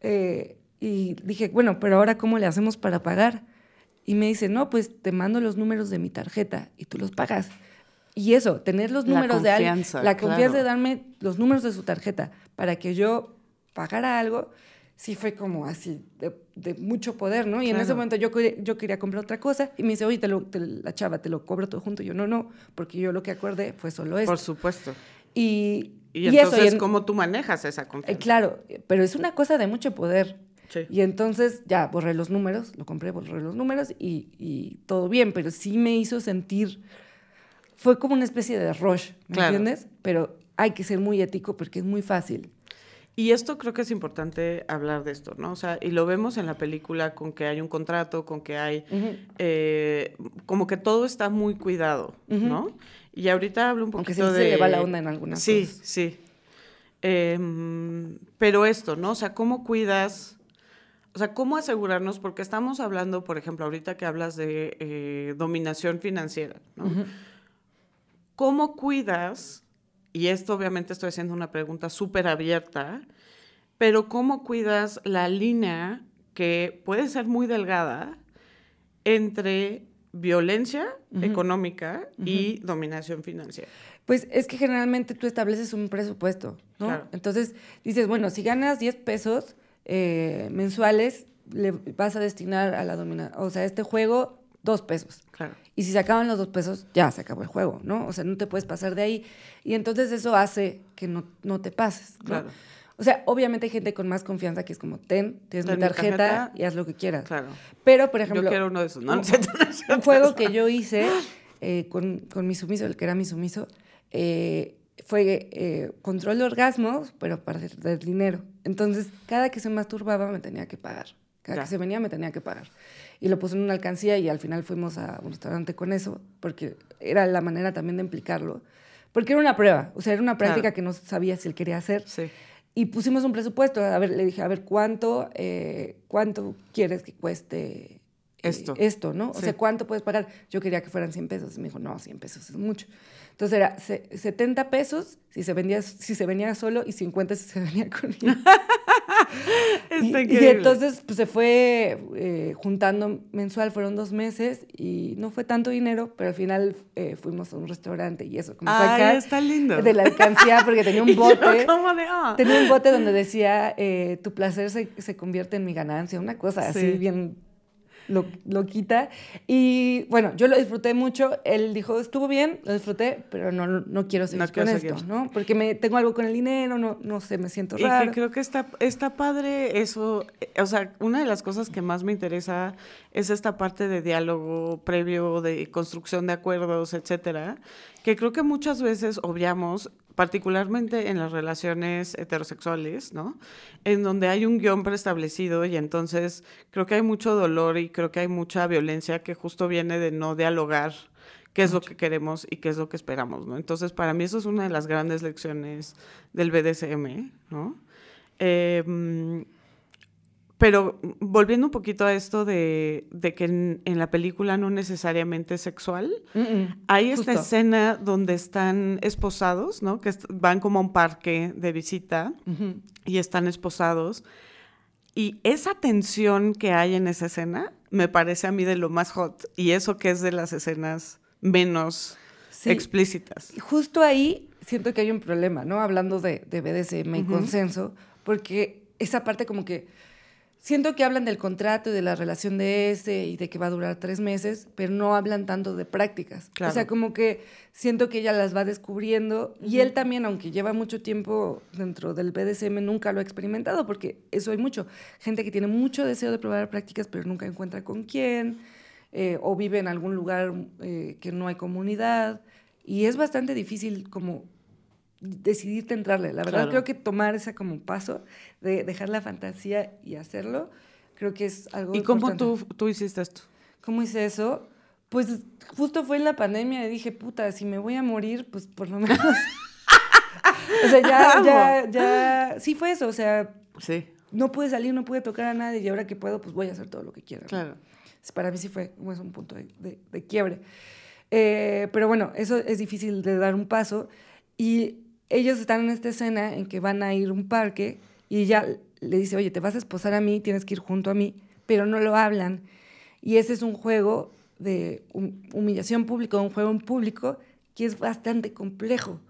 Eh, y dije, bueno, pero ahora, ¿cómo le hacemos para pagar? Y me dice, no, pues te mando los números de mi tarjeta y tú los pagas. Y eso, tener los números de alguien, confianza, la confianza claro. de darme los números de su tarjeta para que yo pagara algo, sí fue como así, de, de mucho poder, ¿no? Y en ese Claro. momento yo, yo quería comprar otra cosa y me dice, oye, te lo- te- la chava, te lo cobro todo junto. Y yo, no, no, porque yo lo que acordé fue solo esto. Por supuesto. Y, Y, y eso, entonces, y en- ¿cómo tú manejas esa eh, confianza? claro, pero es una cosa de mucho poder. Sí. Y entonces ya borré los números, lo compré, borré los números y, y todo bien, pero sí me hizo sentir, fue como una especie de rush, ¿me Claro. entiendes? Pero hay que ser muy ético porque es muy fácil. Y esto creo que es importante hablar de esto, ¿no? O sea, y lo vemos en la película con que hay un contrato, con que hay, eh, como que todo está muy cuidado, ¿no? Y ahorita hablo un Aunque poquito sí de... se le va la onda en algunas sí, cosas. Sí, Em, pero esto, ¿no? O sea, ¿cómo cuidas? O sea, ¿cómo asegurarnos? Porque estamos hablando, por ejemplo, ahorita que hablas de eh, dominación financiera, ¿no? ¿Cómo cuidas? Y esto obviamente estoy haciendo una pregunta súper abierta, pero ¿cómo cuidas la línea que puede ser muy delgada entre violencia económica y dominación financiera? Pues es que generalmente tú estableces un presupuesto, ¿no? Claro. Entonces dices, bueno, si ganas 10 pesos eh, mensuales, le vas a destinar a la dominación, o sea, este juego, dos pesos. Claro. Y si se acaban los dos pesos, ya se acabó el juego, ¿no? O sea, no te puedes pasar de ahí. Y entonces eso hace que no, no te pases, ¿no? Claro. O sea, obviamente hay gente con más confianza que es como, ten, tienes Ten mi mi tarjeta, y haz lo que quieras. Claro. Pero, por ejemplo, Yo quiero uno de esos, ¿no? Un cierto. juego que yo hice eh, con, con mi sumiso, el que era mi sumiso, eh, fue eh, control de orgasmos, pero para perder dinero. Entonces, cada que se masturbaba me tenía que pagar. Cada Ya. que se venía me tenía que pagar. Y lo puse en una alcancía y al final fuimos a un restaurante con eso, porque era la manera también de implicarlo. Porque era una prueba, o sea, era una práctica Claro. que no sabía si él quería hacer. Sí. Y pusimos un presupuesto. A ver, le dije, a ver, ¿cuánto, eh, cuánto quieres que cueste eh, Esto. esto, ¿no? O Sí. sea, ¿cuánto puedes pagar? Yo quería que fueran 100 pesos. Y me dijo, no, 100 pesos es mucho. Entonces era se- 70 pesos si se, vendía, si se venía solo y 50 si se *laughs* venía conmigo. *laughs* y, y entonces pues, se fue eh, juntando mensual, fueron dos meses y no fue tanto dinero, pero al final eh, fuimos a un restaurante y eso, como Ay, sacar está lindo. de la alcancía porque tenía un *laughs* yo bote. como de, ah. Tenía un bote donde decía, eh, tu placer se, se convierte en mi ganancia, una cosa así Sí. bien lo, loquita. Y bueno, yo lo disfruté mucho. Él dijo, estuvo bien, lo disfruté, pero no, no quiero seguir No quiero con esto, seguir. ¿no? Porque me, tengo algo con el dinero, no, no sé, me siento Y raro. que creo que está, está padre eso. O sea, una de las cosas que más me interesa es esta parte de diálogo previo, de construcción de acuerdos, etcétera, que creo que muchas veces obviamos, particularmente en las relaciones heterosexuales, ¿no? En donde hay un guion preestablecido y entonces creo que hay mucho dolor y creo que hay mucha violencia que justo viene de no dialogar qué es lo que queremos y qué es lo que esperamos, ¿no? Entonces, para mí eso es una de las grandes lecciones del BDSM, ¿no? Eh, pero volviendo un poquito a esto de, de que en, en la película no necesariamente es sexual, Mm, mm, hay esta escena donde están esposados, ¿no? Que van como a un parque de visita y están esposados. Y esa tensión que hay en esa escena me parece a mí de lo más hot. Y eso que es de las escenas menos Sí. explícitas. Justo ahí siento que hay un problema, ¿no? Hablando de, de BDSM y consenso, porque esa parte como que siento que hablan del contrato y de la relación de ese y de que va a durar tres meses, pero no hablan tanto de prácticas. Claro. O sea, como que siento que ella las va descubriendo y él también, aunque lleva mucho tiempo dentro del BDSM, nunca lo ha experimentado, porque eso hay mucho. Gente que tiene mucho deseo de probar prácticas, pero nunca encuentra con quién, eh, o vive en algún lugar eh, que no hay comunidad. Y es bastante difícil como decidirte entrarle. La verdad Claro. creo que tomar ese como paso de dejar la fantasía y hacerlo, creo que es algo ¿Y cómo importante. tú, tú hiciste esto? ¿Cómo hice eso? Pues justo fue en la pandemia y dije, puta, si me voy a morir, pues por lo *laughs* menos... o sea, ya, *laughs* ya, ya... Sí fue eso, o sea, Sí, no pude salir, no pude tocar a nadie y ahora que puedo, pues voy a hacer todo lo que quiera. ¿no? claro. Para mí sí fue como es un punto de, de- de quiebre. Eh, pero bueno, eso es difícil de dar un paso. Y ellos están en esta escena en que van a ir a un parque y ella le dice, oye, te vas a esposar a mí, tienes que ir junto a mí, pero no lo hablan. Y ese es un juego de hum- humillación pública, un juego en público que es bastante complejo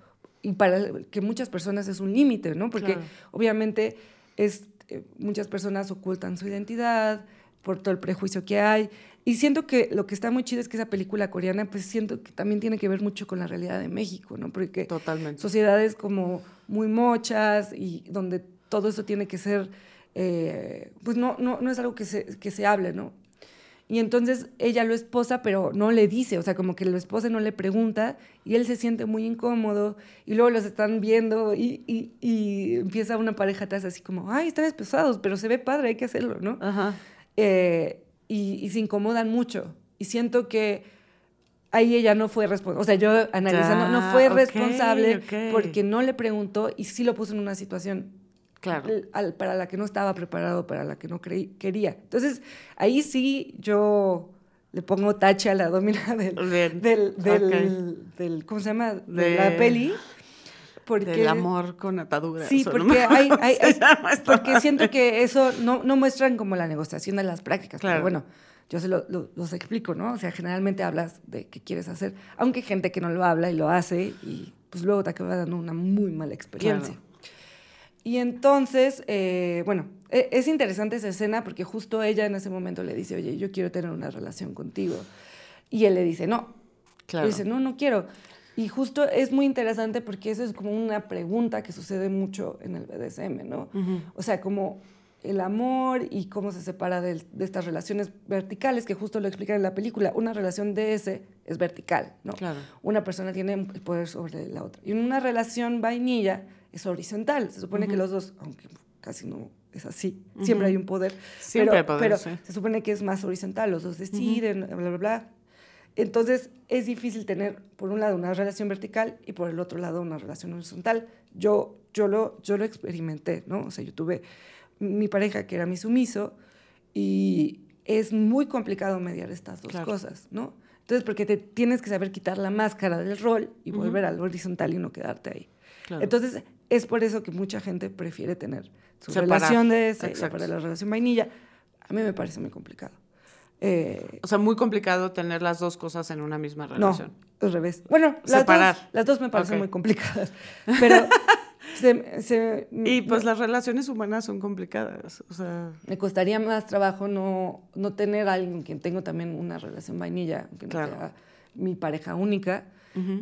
y para que muchas personas es un límite, ¿no? Porque Claro. obviamente es, eh, muchas personas ocultan su identidad por todo el prejuicio que hay. Y siento que lo que está muy chido es que esa película coreana, pues siento que también tiene que ver mucho con la realidad de México, ¿no? Porque Totalmente. sociedades como muy mochas y donde todo eso tiene que ser eh, pues no, no, no es algo que se, que se hable, ¿no? Y entonces ella lo esposa, pero no le dice, o sea, como que lo esposa no le pregunta y él se siente muy incómodo y luego los están viendo y, y, y empieza una pareja atrás así como, ay, están esposados, pero se ve padre, hay que hacerlo, ¿no? Ajá. Eh, y, y se incomodan mucho. Y siento que ahí ella no fue responsable, o sea, yo analizando, no fue ok, responsable ok. porque no le preguntó y sí lo puso en una situación Claro. al- para la que no estaba preparado, para la que no creí- quería. Entonces, ahí sí yo le pongo tache a la *laughs* domina del, del, del, ok. del- ¿cómo se llama? De, De- la peli. Porque, Del amor con ataduras. Sí, porque, hay, hay- *laughs* porque siento que eso no, no muestran como la negociación de las prácticas. Claro. Pero bueno, yo se lo, lo- los explico, ¿no? O sea, generalmente hablas de qué quieres hacer, aunque hay gente que no lo habla y lo hace y pues luego te acaba dando una muy mala experiencia. Claro. Y entonces, eh, bueno, e- es interesante esa escena porque justo ella en ese momento le dice, oye, yo quiero tener una relación contigo. Y él le dice, no. Claro. Y dice, no, no quiero. Y justo es muy interesante porque eso es como una pregunta que sucede mucho en el BDSM, ¿no? O sea, como el amor y cómo se separa de, estas relaciones verticales, que justo lo explican en la película. Una relación DS es vertical, ¿no? Claro. Una persona tiene el poder sobre la otra. Y una relación vainilla es horizontal. Se supone que los dos, aunque casi no es así, siempre hay un poder. Siempre pero, hay poder, pero sí. se supone que es más horizontal, los dos deciden, bla, bla, bla. Entonces es difícil tener, por un lado, una relación vertical y por el otro lado, una relación horizontal. Yo, yo, lo, yo lo experimenté, ¿no? O sea, yo tuve mi pareja que era mi sumiso y es muy complicado mediar estas dos Claro. cosas, ¿no? Entonces, porque te tienes que saber quitar la máscara del rol y volver al horizontal y no quedarte ahí. Claro. Entonces, es por eso que mucha gente prefiere tener su Separar. relación de ese para la relación vainilla. A mí me parece muy complicado. Eh, O sea, muy complicado tener las dos cosas en una misma no, relación. al revés. Bueno, las Separar. dos, las dos me parecen muy complicadas. Pero *laughs* se- se- Y pues no- las relaciones humanas son complicadas. O sea, me costaría más trabajo no, no tener a alguien con quien tengo también una relación vainilla, aunque no sea mi pareja única,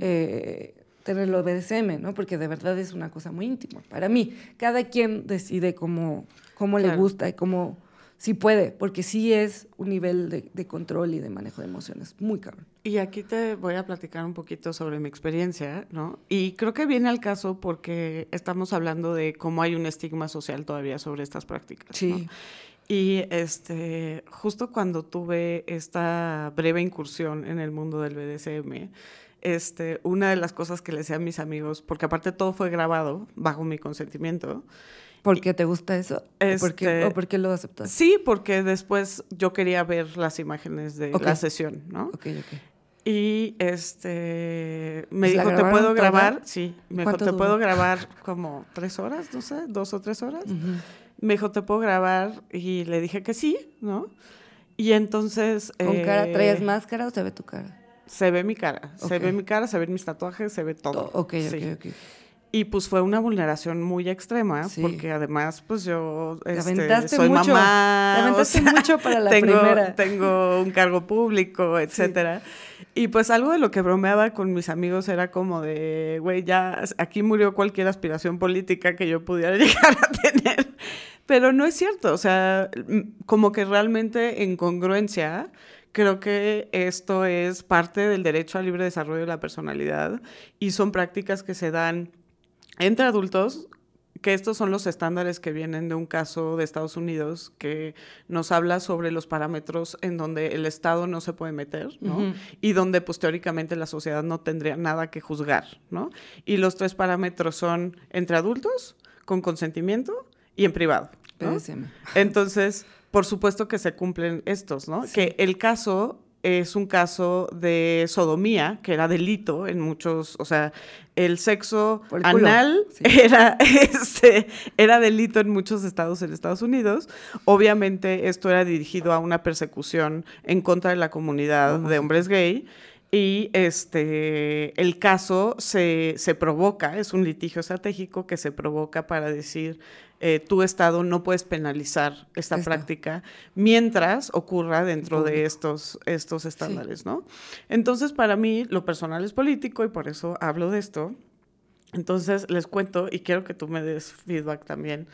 eh, tenerlo BDSM, ¿no? Porque de verdad es una cosa muy íntima. Para mí, cada quien decide cómo, cómo le gusta y cómo, si puede, porque sí es un nivel de, de control y de manejo de emociones muy cabrón. Y aquí te voy a platicar un poquito sobre mi experiencia, ¿no? Y creo que viene al caso porque estamos hablando de cómo hay un estigma social todavía sobre estas prácticas. ¿no? Sí. Y este, justo cuando tuve esta breve incursión en el mundo del BDSM, este, una de las cosas que le decía a mis amigos, porque aparte todo fue grabado bajo mi consentimiento, ¿Por qué te gusta eso? ¿O, por qué, Este- o por qué lo aceptas? sí, porque después yo quería ver las imágenes de la sesión, ¿no? Ok, ok. Y este me Pues, ¿la dijo, ¿te puedo toda? grabar? Sí, me dijo, ¿Cuánto ¿te puedo grabar como tres horas? No sé, dos o tres horas. Me dijo, ¿te puedo grabar? Y le dije que sí, ¿no? Y entonces... ¿Con cara eh, traías máscara o se ve tu cara? Se ve mi cara, se ve mi cara, se ven mis tatuajes, se ve todo. Oh, ok, sí. ok, ok. Y pues fue una vulneración muy extrema, Sí. porque además, pues yo Te este, soy mucho. mamá. Te o aventaste sea, mucho para la tengo, primera. Tengo un cargo público, etcétera. Y pues algo de lo que bromeaba con mis amigos era como de, güey, ya aquí murió cualquier aspiración política que yo pudiera *laughs* llegar a tener. Pero no es cierto, o sea, como que realmente en congruencia, creo que esto es parte del derecho al libre desarrollo de la personalidad y son prácticas que se dan entre adultos, que estos son los estándares que vienen de un caso de Estados Unidos que nos habla sobre los parámetros en donde el Estado no se puede meter, ¿no? Y donde pues teóricamente la sociedad no tendría nada que juzgar, ¿no? Y los tres parámetros son entre adultos, con consentimiento y en privado. Entonces, por supuesto que se cumplen estos, ¿no? Que el caso es un caso de sodomía, que era delito en muchos, o sea, el sexo el anal sí. *laughs* era, este, era delito en muchos estados en Estados Unidos. Obviamente esto era dirigido a una persecución en contra de la comunidad de hombres gay. Y este, el caso se, se provoca, es un litigio estratégico que se provoca para decir, eh, tu Estado no puedes penalizar esta Esto. práctica mientras ocurra dentro de estos, estos estándares, ¿no? Entonces, para mí, lo personal es político y por eso hablo de esto. Entonces, les cuento y quiero que tú me des feedback también.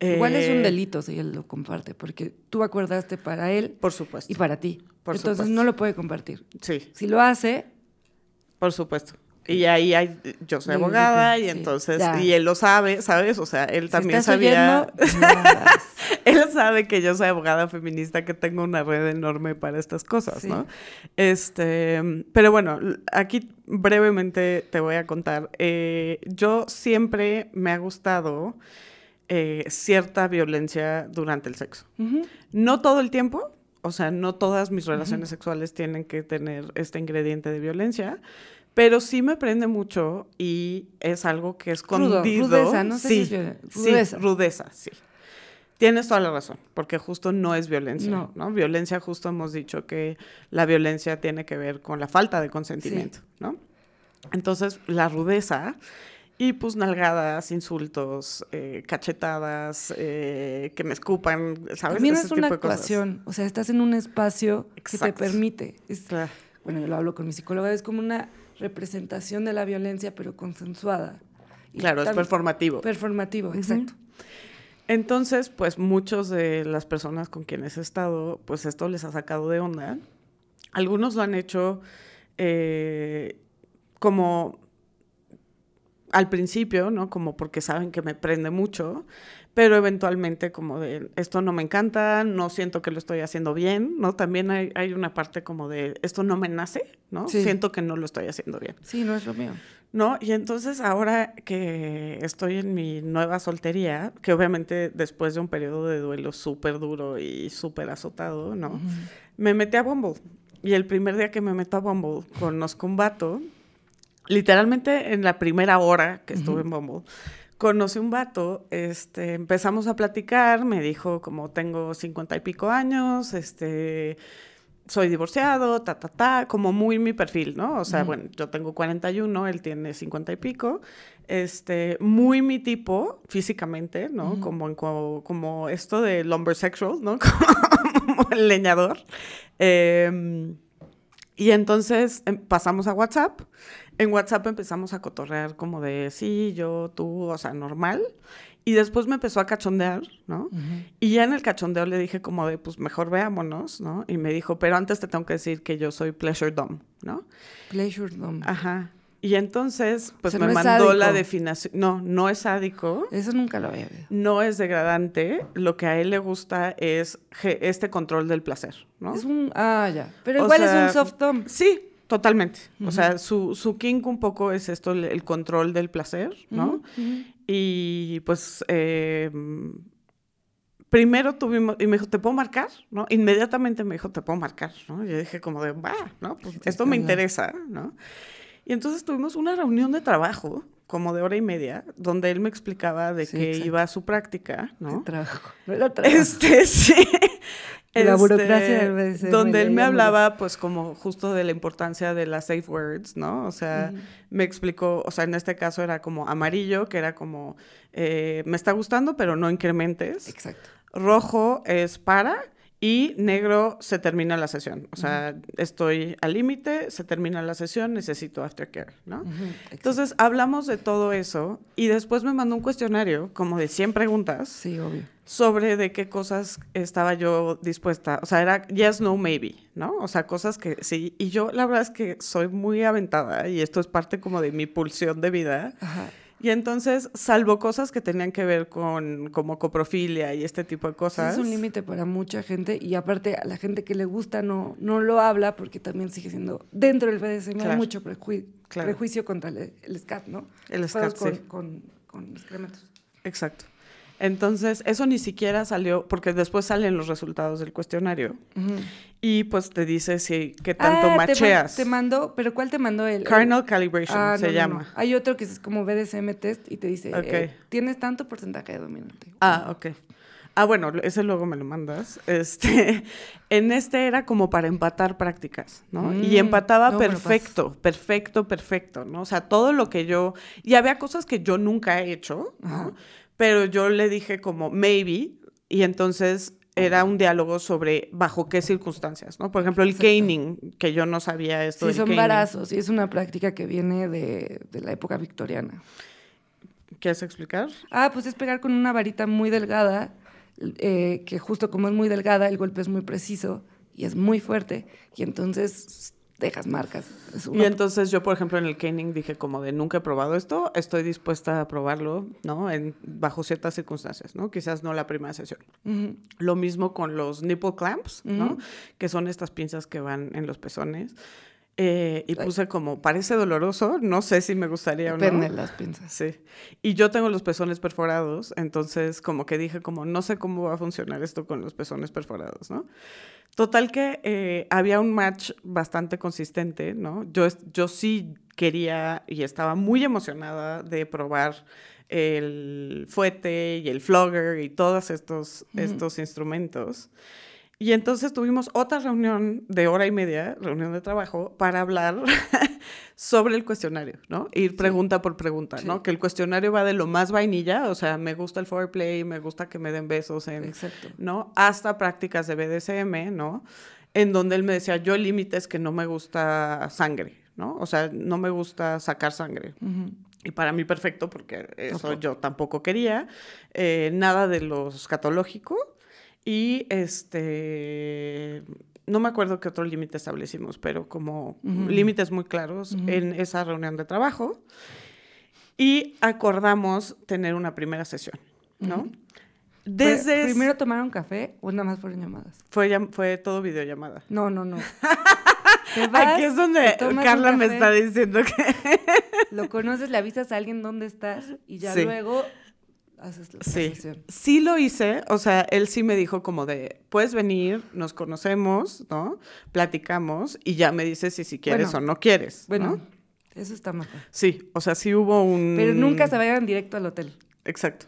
Igual es un Eh, delito si él lo comparte, porque tú acordaste para él Por supuesto. y para ti. Por Entonces supuesto. no lo puede compartir. Sí, Si lo hace, por supuesto. Y ahí hay, yo soy abogada y entonces, ya. y él lo sabe, ¿sabes? O sea, él si también estás sabía, oyendo, *laughs* él sabe que yo soy abogada feminista, que tengo una red enorme para estas cosas, Sí. ¿no? Este, pero bueno, aquí brevemente te voy a contar. Eh, yo siempre me ha gustado eh, cierta violencia durante el sexo. No todo el tiempo, o sea, no todas mis relaciones sexuales tienen que tener este ingrediente de violencia, pero sí me prende mucho y es algo que es Rudo, rudeza, no sé si sí, es violen- sí, rudeza. rudeza, sí. Tienes toda la razón, porque justo no es violencia, No. ¿no? Violencia, justo hemos dicho que la violencia tiene que ver con la falta de consentimiento, ¿no? Entonces, la rudeza y pues nalgadas, insultos, eh, cachetadas, eh, que me escupan, ¿sabes? También Ese es una tipo actuación. O sea, estás en un espacio que te permite. Es- Claro. bueno, yo lo hablo con mi psicóloga, es como una representación de la violencia, pero consensuada. Y Claro, es performativo. Performativo, exacto. Entonces, pues muchos de las personas con quienes he estado, pues esto les ha sacado de onda. Algunos lo han hecho eh, como al principio, ¿no? Como porque saben que me prende mucho, pero eventualmente como de, esto no me encanta, no siento que lo estoy haciendo bien, ¿no? También hay, hay una parte como de, esto no me nace, ¿no? Sí. Siento que no lo estoy haciendo bien. Sí, no es lo mío. ¿No? Y entonces ahora que estoy en mi nueva soltería, que obviamente después de un periodo de duelo súper duro y súper azotado, ¿no? Me metí a Bumble. Y el primer día que me meto a Bumble, conozco un vato, literalmente en la primera hora que estuve en Bumble, conocí un vato, este, empezamos a platicar, me dijo como tengo cincuenta y pico años, este, soy divorciado, ta, ta, ta, como muy mi perfil, ¿no? O sea, bueno, yo tengo 41, él tiene 50 y pico, este, muy mi tipo físicamente, ¿no? Como, en co- como esto de lumbersexual, ¿no? *laughs* Como el leñador. Em, y entonces em, pasamos a WhatsApp. En WhatsApp empezamos a cotorrear como de sí, yo, tú, o sea, normal. Y después me empezó a cachondear, ¿no? Y ya en el cachondeo le dije como de, pues mejor veámonos, ¿no? Y me dijo, pero antes te tengo que decir que yo soy pleasure dom, ¿no? Pleasure dom. Ajá. Y entonces, pues sea, me no mandó la definición. No, no es sádico, Eso nunca lo había oído. no es degradante. Lo que a él le gusta es este control del placer, ¿no? Es un. Ah, ya. Pero O igual sea, es un soft dom. Sí, totalmente. O sea, su, su kink un poco es esto, el, el control del placer, ¿no? Y pues eh, primero tuvimos, y me dijo, ¿te puedo marcar? ¿No? Inmediatamente me dijo, ¿te puedo marcar? ¿no? Yo dije como de, va, ¿no? Pues esto me interesa, ¿no? Y entonces tuvimos una reunión de trabajo, como de hora y media, donde él me explicaba de Sí, que exacto. iba a su práctica, ¿no? Trabajo. No era trabajo. Este, sí. Este, La burocracia del BDSM, Donde él me hablaba, pues, como justo de la importancia de las safe words, ¿no? O sea, me explicó, o sea, en este caso era como amarillo, que era como, eh, me está gustando, pero no incrementes. Exacto. Rojo es para. Y negro se termina la sesión. O sea, estoy al límite, se termina la sesión, necesito aftercare, ¿no? Entonces hablamos de todo eso y después me mandó un cuestionario como de 100 preguntas Sí, obvio. sobre de qué cosas estaba yo dispuesta. O sea, era yes, no, maybe, ¿no? O sea, cosas que sí. Y yo la verdad es que soy muy aventada y esto es parte como de mi pulsión de vida. Ajá. Y entonces, salvo cosas que tenían que ver con como coprofilia y este tipo de cosas. es un límite para mucha gente y aparte a la gente que le gusta no, no lo habla porque también sigue siendo dentro del BDSM hay Claro. mucho prejui- Claro. prejuicio contra el, el SCAT, ¿no? El SCAT, con, sí. con, con excrementos. Exacto. Entonces, eso ni siquiera salió, porque después salen los resultados del cuestionario y pues te dice si qué tanto Ah, te macheas. Te, mandó, pero ¿cuál te mandó el? Carnal calibration Ah, se no, llama. no. Hay otro que es como BDSM test y te dice, eh, tienes tanto porcentaje de dominante. Ah, ok. Ah, bueno, ese luego me lo mandas. *laughs* Este, en este era como para empatar prácticas, ¿no? y Mm, empataba no perfecto, perfecto, perfecto, ¿no? O sea, todo lo que yo... Y había cosas que yo nunca he hecho, ¿no? Pero yo le dije como maybe, y entonces era un diálogo sobre bajo qué circunstancias, ¿no? Por ejemplo, el Exacto. caning, que yo no sabía esto Sí, son caning. barazos y es una práctica que viene de, de la época victoriana. ¿Quieres explicar? Ah, pues es pegar con una varita muy delgada, eh, que justo como es muy delgada, el golpe es muy preciso y es muy fuerte, y entonces dejas marcas. Y entonces yo, por ejemplo, en el caning dije como de nunca he probado esto, estoy dispuesta a probarlo, ¿no? En, bajo ciertas circunstancias, ¿no? Quizás no la primera sesión. Lo mismo con los nipple clamps, ¿no? Que son estas pinzas que van en los pezones. Eh, y puse como, parece doloroso, no sé si me gustaría o no. Depende de las pinzas. Sí. Y yo tengo los pezones perforados, entonces como que dije como, no sé cómo va a funcionar esto con los pezones perforados, ¿no? Total que eh, había un match bastante consistente, ¿no? Yo, yo sí quería y estaba muy emocionada de probar el fuete y el flogger y todos estos, Ujú. estos instrumentos. Y entonces tuvimos otra reunión de hora y media, reunión de trabajo, para hablar *laughs* sobre el cuestionario, ¿no? Ir pregunta por pregunta, Sí. ¿no? Que el cuestionario va de lo más vainilla, o sea, me gusta el foreplay, me gusta que me den besos en, Exacto. ¿no? Hasta prácticas de BDSM, ¿no? En donde él me decía, yo el límite es que no me gusta sangre, ¿no? O sea, no me gusta sacar sangre. Ujú. Y para mí perfecto, porque eso Tampoco. yo tampoco quería. Eh, nada de lo escatológico. Y este. No me acuerdo qué otro límite establecimos, pero como límites muy claros en esa reunión de trabajo. Y acordamos tener una primera sesión, ¿no? Desde. Pero, ¿Primero tomaron café o nada más fueron llamadas? Fue, fue todo videollamada. No, no, no. *laughs* Vas, Aquí es donde Carla me está diciendo que. Lo conoces, le avisas a alguien dónde estás y ya Sí. luego haces la Sí, sí lo hice, o sea, él sí me dijo como de, puedes venir, nos conocemos, ¿no? Platicamos y ya me dices si, si quieres Bueno, o no quieres, Bueno, ¿no? eso está mejor. Sí, o sea, sí hubo un... Pero nunca se vayan directo al hotel. Exacto.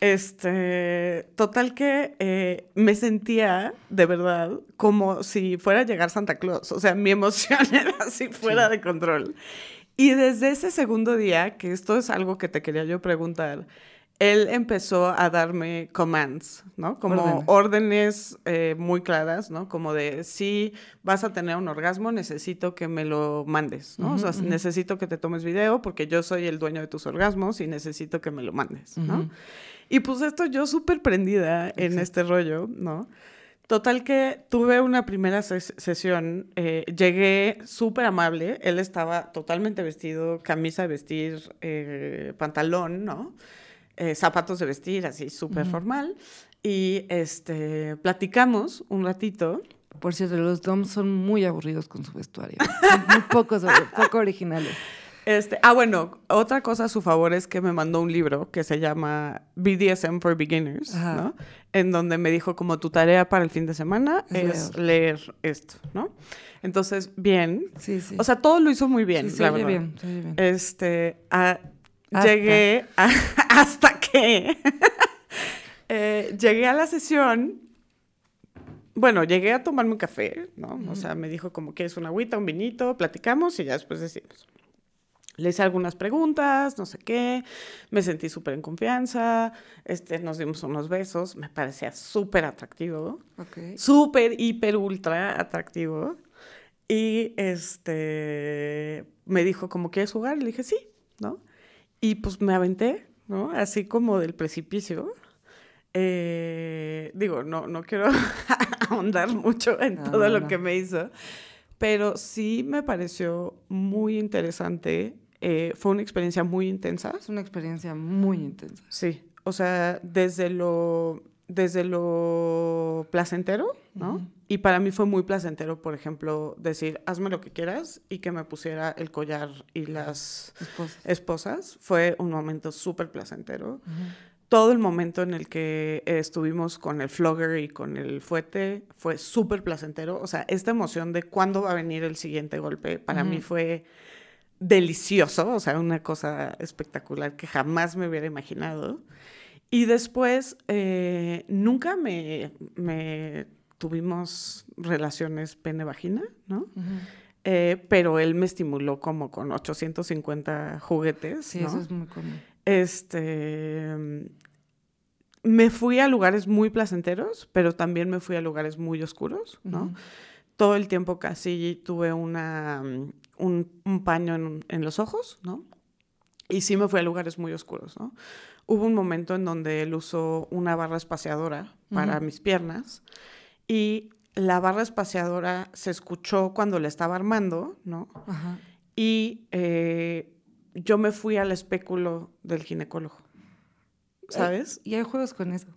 Este, total que eh, me sentía de verdad como si fuera a llegar Santa Claus, o sea, mi emoción *laughs* era así fuera de control. Y desde ese segundo día, que esto es algo que te quería yo preguntar, él empezó a darme commands, ¿no? Como Órdenes. órdenes eh, muy claras, ¿no? Como de, si vas a tener un orgasmo, necesito que me lo mandes, ¿no? o sea, necesito que te tomes video porque yo soy el dueño de tus orgasmos y necesito que me lo mandes, ¿no? Y pues esto yo súper prendida en este rollo, ¿no? Total que tuve una primera ses- sesión, eh, llegué súper amable, él estaba totalmente vestido, camisa de vestir, eh, pantalón, ¿no? Eh, zapatos de vestir, así súper formal. Y este, platicamos un ratito. Por cierto, los DOMs son muy aburridos con su vestuario. Muy pocos, *laughs* poco originales. Este, ah, bueno, otra cosa a su favor es que me mandó un libro que se llama BDSM for Beginners, Ajá. ¿no? En donde me dijo como tu tarea para el fin de semana Es es leer esto, ¿no? Entonces, bien. Sí, sí. O sea, todo lo hizo muy bien, sí, la verdad. bien, bien. Este, a- Hasta. llegué a- *laughs* hasta que *laughs* eh, llegué a la sesión. Bueno, llegué a tomarme un café, ¿no? O sea, me dijo como quieres una agüita, un vinito, platicamos y ya después decimos. Le hice algunas preguntas, no sé qué, me sentí súper en confianza, este, nos dimos unos besos, me parecía súper atractivo súper, hiper, ultra atractivo. Y este me dijo, como quieres jugar? Le dije, sí, ¿no? Y pues me aventé, ¿no? Así como del precipicio. Eh, digo, no, no quiero *laughs* ahondar mucho en No, todo no, lo no. que me hizo, pero sí me pareció muy interesante. Eh, fue una experiencia muy intensa. Es una experiencia muy intensa. Sí, o sea, desde lo, desde lo placentero, ¿no? Ujú. Y para mí fue muy placentero, por ejemplo, decir, hazme lo que quieras y que me pusiera el collar y las Esposa. esposas. Fue un momento súper placentero. Ujú. Todo el momento en el que estuvimos con el flogger y con el fuete fue súper placentero. O sea, esta emoción de cuándo va a venir el siguiente golpe, para mí Ujú. fue delicioso, o sea, una cosa espectacular que jamás me hubiera imaginado. Y después, eh, nunca me, me tuvimos relaciones pene-vagina, ¿no? Eh, pero él me estimuló como con 850 juguetes, Sí, ¿no? eso es muy común. Este. Me fui a lugares muy placenteros, pero también me fui a lugares muy oscuros, ¿no? Todo el tiempo casi tuve una, un, un paño en, en los ojos, ¿no? Y sí me fui a lugares muy oscuros, ¿no? Hubo un momento en donde él usó una barra espaciadora para mis piernas y la barra espaciadora se escuchó cuando le estaba armando, ¿no? Ajá. Y eh, yo me fui al espéculo del ginecólogo, ¿sabes? Y hay juegos con eso.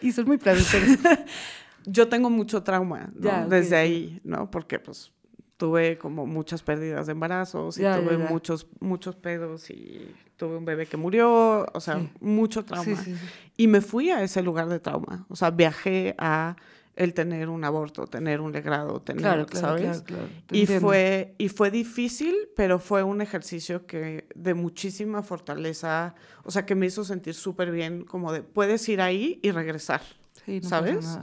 Y son muy placenteros. *laughs* Yo tengo mucho trauma, ¿no? Ya, ok, Desde ahí, ¿no? Porque pues tuve como muchas pérdidas de embarazos y Ya, tuve ya. muchos, muchos pedos y tuve un bebé que murió, o sea, Sí. mucho trauma. Sí, sí, sí. Y me fui a ese lugar de trauma, o sea, viajé a el tener un aborto, tener un legrado, tener, Claro, claro, ¿sabes? claro, Y entiendo. fue, y fue difícil, pero fue un ejercicio que de muchísima fortaleza, o sea, que me hizo sentir súper bien, como de, puedes ir ahí y regresar. Sí, no ¿sabes?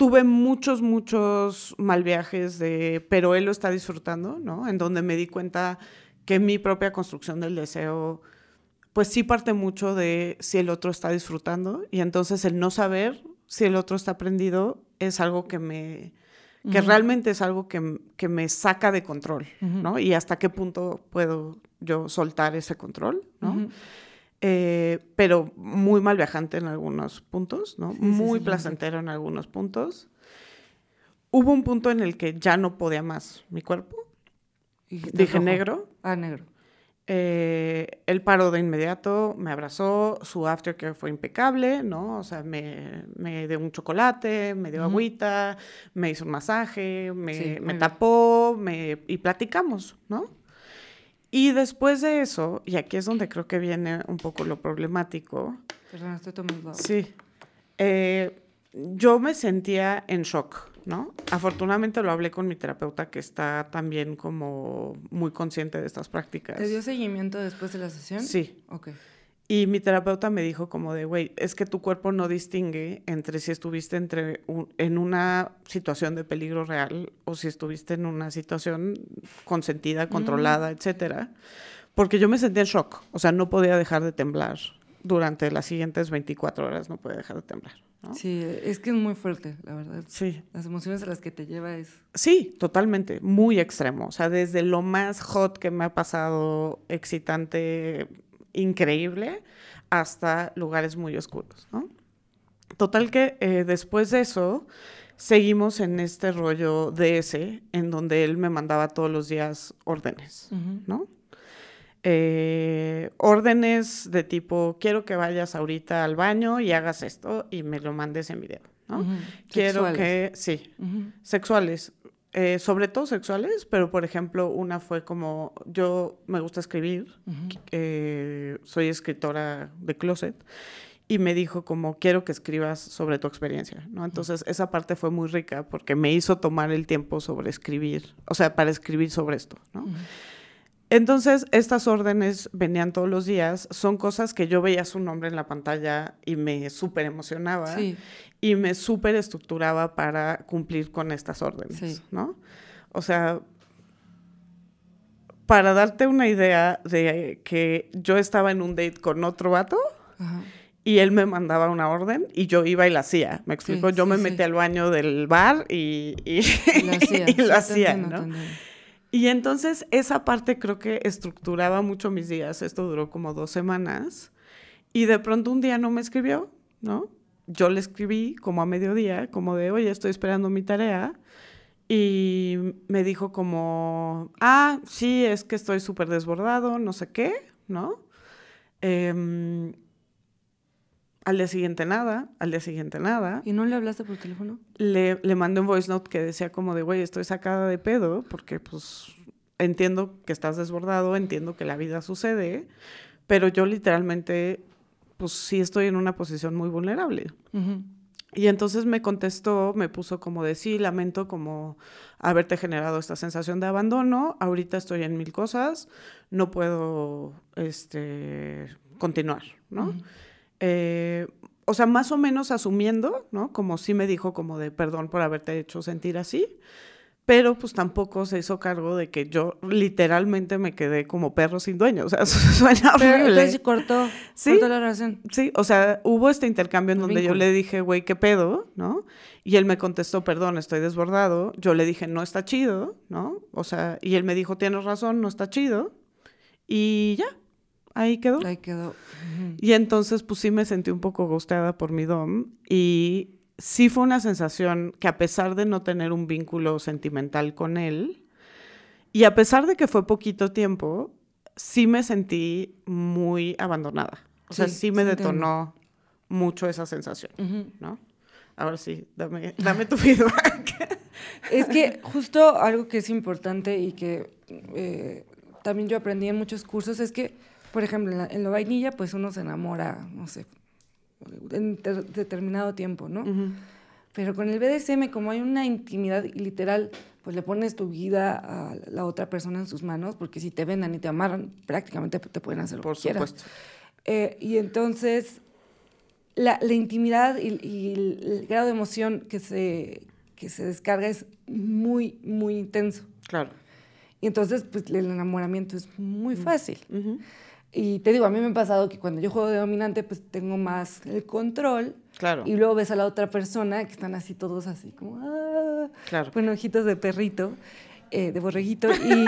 Tuve muchos, muchos mal viajes de, pero él lo está disfrutando, ¿no? En donde me di cuenta que mi propia construcción del deseo, pues sí parte mucho de si el otro está disfrutando y entonces el no saber si el otro está prendido es algo que me, que realmente es algo que, que me saca de control, ¿no? Y hasta qué punto puedo yo soltar ese control, ¿no? Eh, pero muy mal viajante en algunos puntos, ¿no? Sí, muy sí, placentero en algunos puntos. Hubo un punto en el que ya no podía más mi cuerpo. Dije rojo. negro. Ah, negro. Eh, él paró de inmediato, me abrazó, su aftercare fue impecable, ¿no? O sea, me, me dio un chocolate, me dio agüita, me hizo un masaje, me, me tapó, me, y platicamos, ¿no? Y después de eso, y aquí es donde creo que viene un poco lo problemático, Perdón, estoy tomando. Sí. Eh, yo me sentía en shock, ¿no? Afortunadamente lo hablé con mi terapeuta que está también como muy consciente de estas prácticas. ¿Te dio seguimiento después de la sesión? Sí. Ok. Y mi terapeuta me dijo como de, güey, es que tu cuerpo no distingue entre si estuviste entre un- en una situación de peligro real o si estuviste en una situación consentida, controlada, etcétera. Porque yo me sentía en shock, o sea, no podía dejar de temblar durante las siguientes 24 horas, no podía dejar de temblar, ¿no? Sí, es que es muy fuerte, la verdad. Sí, Las emociones a las que te lleva es... Sí, totalmente, muy extremo. O sea, desde lo más hot que me ha pasado, excitante, increíble, hasta lugares muy oscuros, ¿no? Total que eh, después de eso, seguimos en este rollo DS, en donde él me mandaba todos los días órdenes. ¿no? Eh, órdenes de tipo, quiero que vayas ahorita al baño y hagas esto y me lo mandes en video, ¿no? Quiero Sexuales. que, sí. Sexuales, eh, sobre todo sexuales, pero por ejemplo, una fue como, yo me gusta escribir, eh, soy escritora de closet, y me dijo como, quiero que escribas sobre tu experiencia, ¿no? Entonces, esa parte fue muy rica porque me hizo tomar el tiempo sobre escribir, o sea, para escribir sobre esto, ¿no? Entonces, estas órdenes venían todos los días, son cosas que yo veía su nombre en la pantalla y me súper emocionaba Sí, y me súper estructuraba para cumplir con estas órdenes, Sí. ¿no? O sea, para darte una idea de que yo estaba en un date con otro vato ajá. y él me mandaba una orden y yo iba y la hacía. ¿Me explico? Sí, yo me metí al baño del bar y, y, Y lo hacía. *laughs* y lo hacía, ¿no? Y entonces esa parte creo que estructuraba mucho mis días. Esto duró como dos semanas. Y de pronto un día no me escribió, ¿no? Yo le escribí como a mediodía, como de, oye, estoy esperando mi tarea. Y me dijo como, ah, sí, es que estoy súper desbordado, no sé qué, ¿no? Em, al día siguiente nada, al día siguiente nada ¿Y no le hablaste por teléfono? le, le mandé un voice note que decía como de, güey, estoy sacada de pedo porque pues entiendo que estás desbordado, entiendo que la vida sucede, pero yo literalmente pues sí estoy en una posición muy vulnerable. Ujú. Y entonces me contestó, me puso como de, sí, lamento como haberte generado esta sensación de abandono, ahorita estoy en mil cosas, no puedo este, continuar, ¿no? Ujú. Eh, o sea, más o menos asumiendo, ¿no? Como sí me dijo como de perdón por haberte hecho sentir así, pero pues tampoco se hizo cargo de que yo literalmente me quedé como perro sin dueño, o sea, *laughs* suena Pero horrible. entonces cortó, Sí. cortó la relación. Sí, o sea, hubo este intercambio en El donde yo vínculo. le dije, güey, ¿qué pedo? ¿No? Y él me contestó, perdón, estoy desbordado. Yo le dije, no está chido, ¿no? O sea, y él me dijo, tienes razón, no está chido. Y ya, ahí quedó. Ahí quedó. Y entonces, pues sí me sentí un poco gusteada por mi dom y sí fue una sensación que a pesar de no tener un vínculo sentimental con él, y a pesar de que fue poquito tiempo, sí me sentí muy abandonada. O sea, Sí, sí me sí detonó mucho esa sensación, ¿no? Ahora sí, dame, dame tu *laughs* feedback. Es que justo algo que es importante y que eh, también yo aprendí en muchos cursos es que, por ejemplo, en la, en la vainilla, pues uno se enamora, no sé, en ter- determinado tiempo, ¿no? Pero con el BDSM, como hay una intimidad literal, pues le pones tu vida a la otra persona en sus manos, porque si te vendan y te amarran, prácticamente te pueden hacer lo Por que quieras. supuesto. Eh, y entonces, la, la intimidad y, y el, el grado de emoción que se, que se descarga es muy, muy intenso. Claro. Y entonces, pues el enamoramiento es muy fácil. Ujú. Y te digo, a mí me ha pasado que cuando yo juego de dominante, pues tengo más el control. Claro. Y luego ves a la otra persona que están así todos así como, ah, Claro. con ojitos de perrito, eh, de borreguito, y,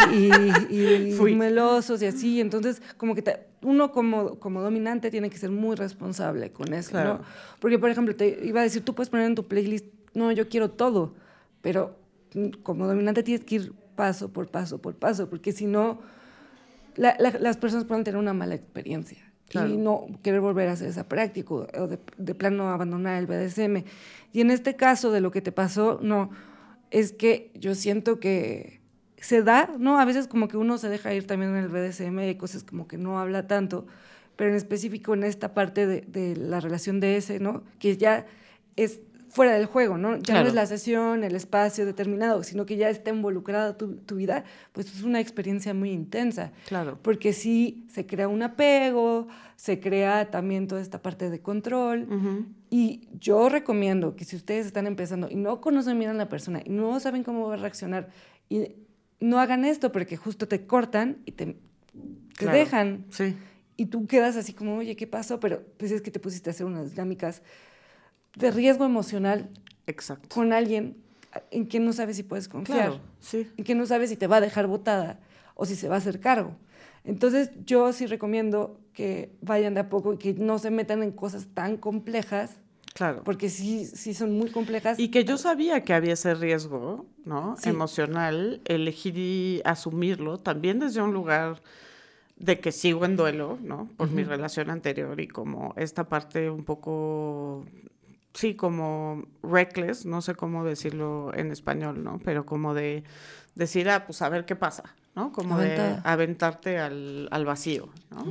y- y *laughs* melosos y así. Entonces, como que te- uno como, como dominante tiene que ser muy responsable con eso, Claro. ¿no? Porque, por ejemplo, te iba a decir, tú puedes poner en tu playlist, no, yo quiero todo, pero mm, como dominante tienes que ir paso por paso por paso, porque si no, la- la- las personas pueden tener una mala experiencia Claro. y no querer volver a hacer esa práctica o de, de plano abandonar el BDSM. Y en este caso de lo que te pasó, no, es que yo siento que se da, ¿no? A veces como que uno se deja ir también en el BDSM, hay cosas como que no habla tanto, pero en específico en esta parte de, de la relación de ese, ¿no? Que ya es fuera del juego, ¿no? Ya Claro. no es la sesión, el espacio determinado, sino que ya está involucrada tu, tu vida, pues es una experiencia muy intensa. Claro. Porque sí se crea un apego, se crea también toda esta parte de control. Ujú. Y yo recomiendo que si ustedes están empezando y no conocen bien a la persona y no saben cómo va a reaccionar, y no hagan esto porque justo te cortan y te, te Claro. dejan. Sí. Y tú quedas así como, oye, ¿qué pasó? Pero pues es que te pusiste a hacer unas dinámicas de riesgo emocional Exacto. con alguien en quien no sabes si puedes confiar Claro. Sí. y que no sabes si te va a dejar botada o si se va a hacer cargo. Entonces, yo sí recomiendo que vayan de a poco y que no se metan en cosas tan complejas, Claro. porque sí, sí son muy complejas. Y que yo sabía que había ese riesgo, ¿no? Sí. Emocional, elegí asumirlo también desde un lugar de que sigo en duelo, ¿no? Por mi relación anterior y como esta parte un poco, sí, como reckless, no sé cómo decirlo en español, ¿no? Pero como de decir, ah, pues a ver qué pasa, ¿no? Como de aventarte al, al vacío, ¿no?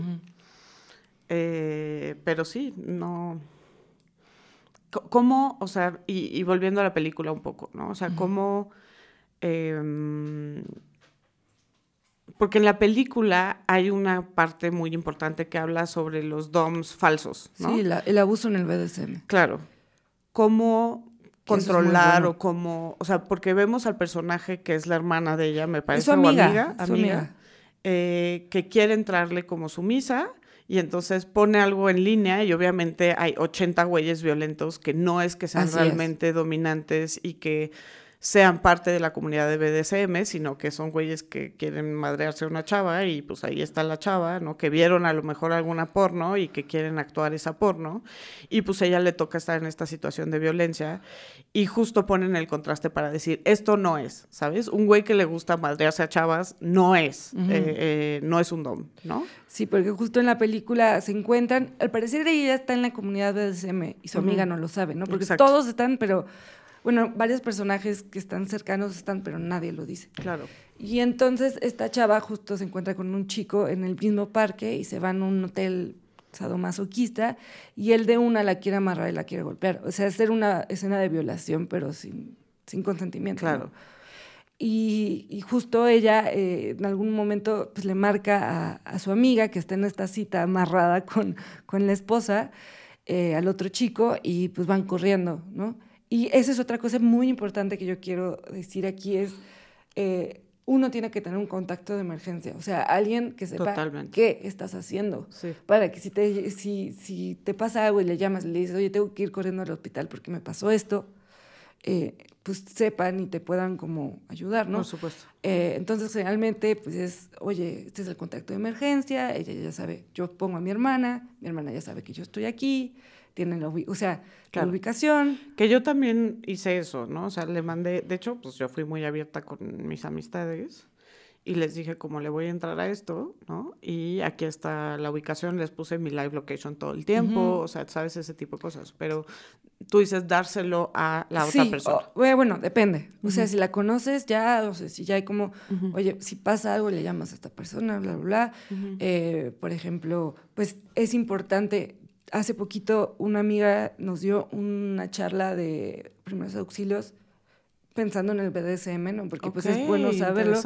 Eh, pero sí, no... ¿Cómo, o sea, y, y volviendo a la película un poco, ¿no? O sea, cómo... em, porque en la película hay una parte muy importante que habla sobre los DOMs falsos, ¿no? Sí, la- el abuso en el BDSM. Claro. Cómo es controlar bueno. o cómo, o sea, porque vemos al personaje que es la hermana de ella, me parece, su o amiga, amiga, su amiga, amiga. eh, que quiere entrarle como sumisa y entonces pone algo en línea y obviamente hay 80 güeyes violentos que no es que sean Así es. realmente dominantes y que sean parte de la comunidad de BDSM, sino que son güeyes que quieren madrearse a una chava y pues ahí está la chava, ¿no? Que vieron a lo mejor alguna porno y que quieren actuar esa porno y pues a ella le toca estar en esta situación de violencia y justo ponen el contraste para decir, esto no es, ¿sabes? Un güey que le gusta madrearse a chavas no es, eh, eh, no es un dom, ¿no? Sí, porque justo en la película se encuentran, al parecer ella está en la comunidad BDSM y su amiga no lo sabe, ¿no? Porque Exacto. todos están, pero, bueno, varios personajes que están cercanos están, pero nadie lo dice. Claro. Y entonces esta chava justo se encuentra con un chico en el mismo parque y se van a un hotel sadomasoquista y él de una la quiere amarrar y la quiere golpear. O sea, hacer una escena de violación, pero sin, sin consentimiento. ¿no? Claro. Y, y justo ella eh, en algún momento pues, le marca a, a su amiga que está en esta cita amarrada con, con la esposa, eh, al otro chico, y pues van corriendo, ¿no? Y esa es otra cosa muy importante que yo quiero decir aquí, es eh, uno tiene que tener un contacto de emergencia, o sea, alguien que sepa Totalmente. qué estás haciendo, Sí. para que si te, si, si te pasa algo y le llamas y le dices, oye, tengo que ir corriendo al hospital porque me pasó esto, eh, pues sepan y te puedan como ayudar, ¿no? Por supuesto. Eh, entonces, realmente, pues es, oye, este es el contacto de emergencia, ella ya sabe, yo pongo a mi hermana, mi hermana ya sabe que yo estoy aquí, tienen la, o sea, Claro. la ubicación. Que yo también hice eso, ¿no? O sea, le mandé, de hecho, pues yo fui muy abierta con mis amistades y les dije como le voy a entrar a esto, ¿no? Y aquí está la ubicación, les puse mi live location todo el tiempo, o sea, sabes ese tipo de cosas, pero tú dices dárselo a la otra sí, persona. o- bueno, depende. O sea, si la conoces ya, o sea, si ya hay como, oye, si pasa algo, le llamas a esta persona, bla, bla, bla. Eh, por ejemplo, pues es importante. Hace poquito una amiga nos dio una charla de primeros auxilios pensando en el BDSM, ¿no? Porque pues es bueno saberlo.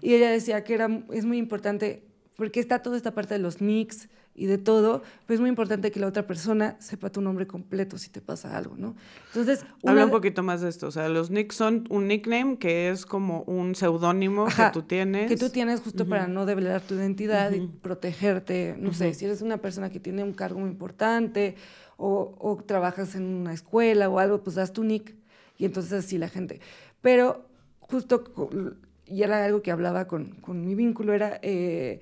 Y ella decía que era, es muy importante, porque está toda esta parte de los nicks y de todo, pero es muy importante que la otra persona sepa tu nombre completo si te pasa algo, ¿no? Entonces, una Habla un poquito más de esto, o sea, los nicks son un nickname que es como un seudónimo que tú tienes. que tú tienes justo para no develar tu identidad y protegerte, no sé, si eres una persona que tiene un cargo muy importante o, o trabajas en una escuela o algo, pues das tu nick y entonces así la gente. Pero justo, y era algo que hablaba con, con mi vínculo, era, eh,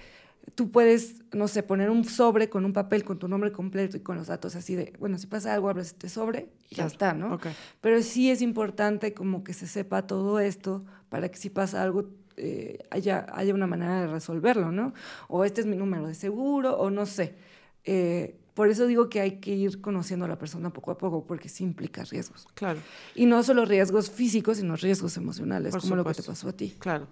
tú puedes, no sé, poner un sobre con un papel con tu nombre completo y con los datos así de, bueno, si pasa algo, abres este sobre y ya está, ¿no? ok. Pero sí es importante como que se sepa todo esto para que si pasa algo eh, haya, haya una manera de resolverlo, ¿no? O este es mi número de seguro, o no sé. Eh, por eso digo que hay que ir conociendo a la persona poco a poco, porque sí implica riesgos. Claro. Y no solo riesgos físicos, sino riesgos emocionales, Por como lo que te pasó a ti. Claro.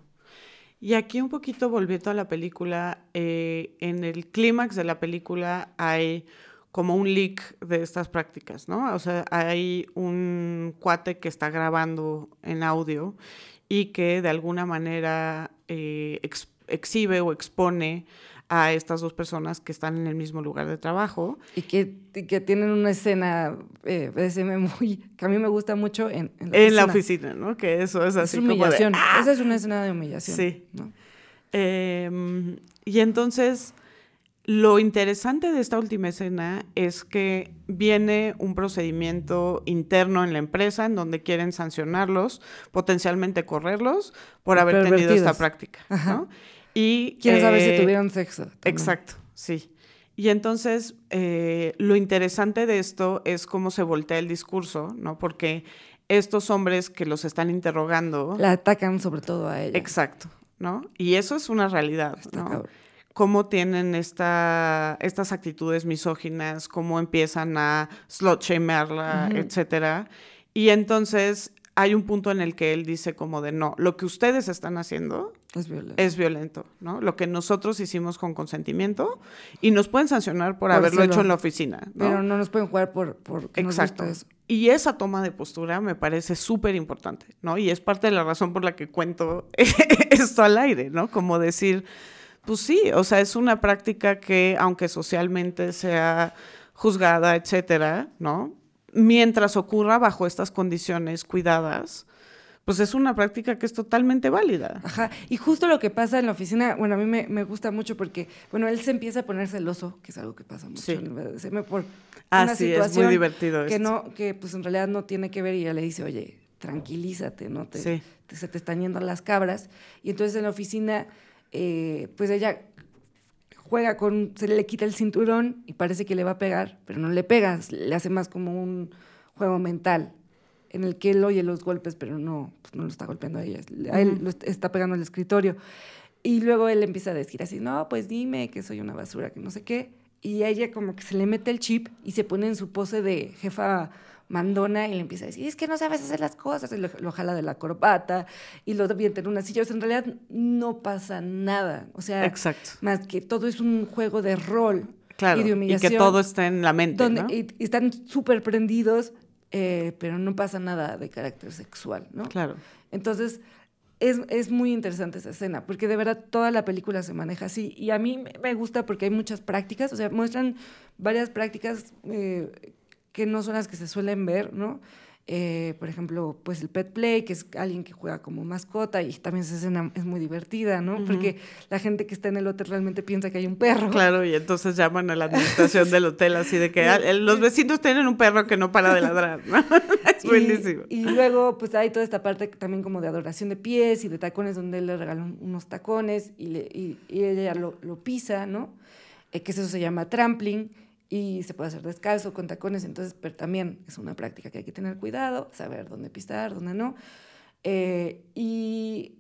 Y aquí un poquito volviendo a la película, eh, en el clímax de la película hay como un leak de estas prácticas, ¿no? O sea, hay un cuate que está grabando en audio y que de alguna manera eh, ex- exhibe o expone a estas dos personas que están en el mismo lugar de trabajo. Y que, y que tienen una escena eh, muy, que a mí me gusta mucho en, en En la oficina, ¿no? Que eso es Es así como de, humillación. ¡ah! Esa es una escena de humillación. Sí. ¿no? Em, y entonces, lo interesante de esta última escena es que viene un procedimiento interno en la empresa en donde quieren sancionarlos, potencialmente correrlos por haber tenido esta práctica. ¿no? Y, Quieren saber eh, si tuvieron sexo. también. Exacto, sí. Y entonces, eh, lo interesante de esto es cómo se voltea el discurso, ¿no? Porque estos hombres que los están interrogando... La atacan sobre todo a ella. Exacto, ¿no? Y eso es una realidad, Está ¿no? cabrón. Cómo tienen esta, estas actitudes misóginas, cómo empiezan a slut shamearla, etcétera. Y entonces hay un punto en el que él dice como de no, lo que ustedes están haciendo Es violento. es violento, ¿no? Lo que nosotros hicimos con consentimiento y nos pueden sancionar por, Por haberlo hecho en la oficina, ¿no? Pero no nos pueden jugar por, por que nos Exacto. gusta eso. Y esa toma de postura me parece súper importante, ¿no? Y es parte de la razón por la que cuento *laughs* esto al aire, ¿no? Como decir, pues sí, o sea, es una práctica que, aunque socialmente sea juzgada, etcétera, ¿no? Mientras ocurra bajo estas condiciones cuidadas, pues es una práctica que es totalmente válida. Ajá. Y justo lo que pasa en la oficina, bueno, a mí me, me gusta mucho porque, bueno, él se empieza a poner celoso, que es algo que pasa mucho Sí. en el por Ah, una sí, es muy situación divertido que esto. no, que pues en realidad no tiene que ver y ella le dice, oye, tranquilízate, ¿no? Te, Sí. te- se te están yendo las cabras. Y entonces en la oficina, eh, pues ella juega con, se le quita el cinturón y parece que le va a pegar, pero no le pega, le hace más como un juego mental en el que él oye los golpes, pero no, pues no lo está golpeando a ella, a él lo est- está pegando al escritorio. Y luego él empieza a decir así, no, pues dime que soy una basura, que no sé qué. Y a ella como que se le mete el chip y se pone en su pose de jefa mandona y le empieza a decir, es que no sabes hacer las cosas, y lo, lo jala de la corbata y lo avienta en una silla. O sea, en realidad no pasa nada. O sea, Exacto. más que todo es un juego de rol Claro. y de Y que todo está en la mente, donde ¿no? y- y están súper prendidos, eh, pero no pasa nada de carácter sexual, ¿no? Claro. Entonces, es, es muy interesante esa escena, porque de verdad toda la película se maneja así. Y a mí me- gusta porque hay muchas prácticas, o sea, muestran varias prácticas eh, que no son las que se suelen ver, ¿no? Eh, por ejemplo, pues el pet play, que es alguien que juega como mascota y también esa escena es muy divertida, ¿no? Porque la gente que está en el hotel realmente piensa que hay un perro. Claro, y entonces llaman a la administración del hotel así de que "Ah, los vecinos tienen un perro que no para de ladrar, ¿no? *laughs* Es Y- buenísimo. Y, luego, pues hay toda esta parte también como de adoración de pies y de tacones, donde él le regala un- unos tacones y, le- y- y ella lo, lo pisa, ¿no? Eh, que eso se llama trampling y se puede hacer descalzo con tacones, entonces, pero también es una práctica que hay que tener cuidado, saber dónde pisar, dónde no. Eh, y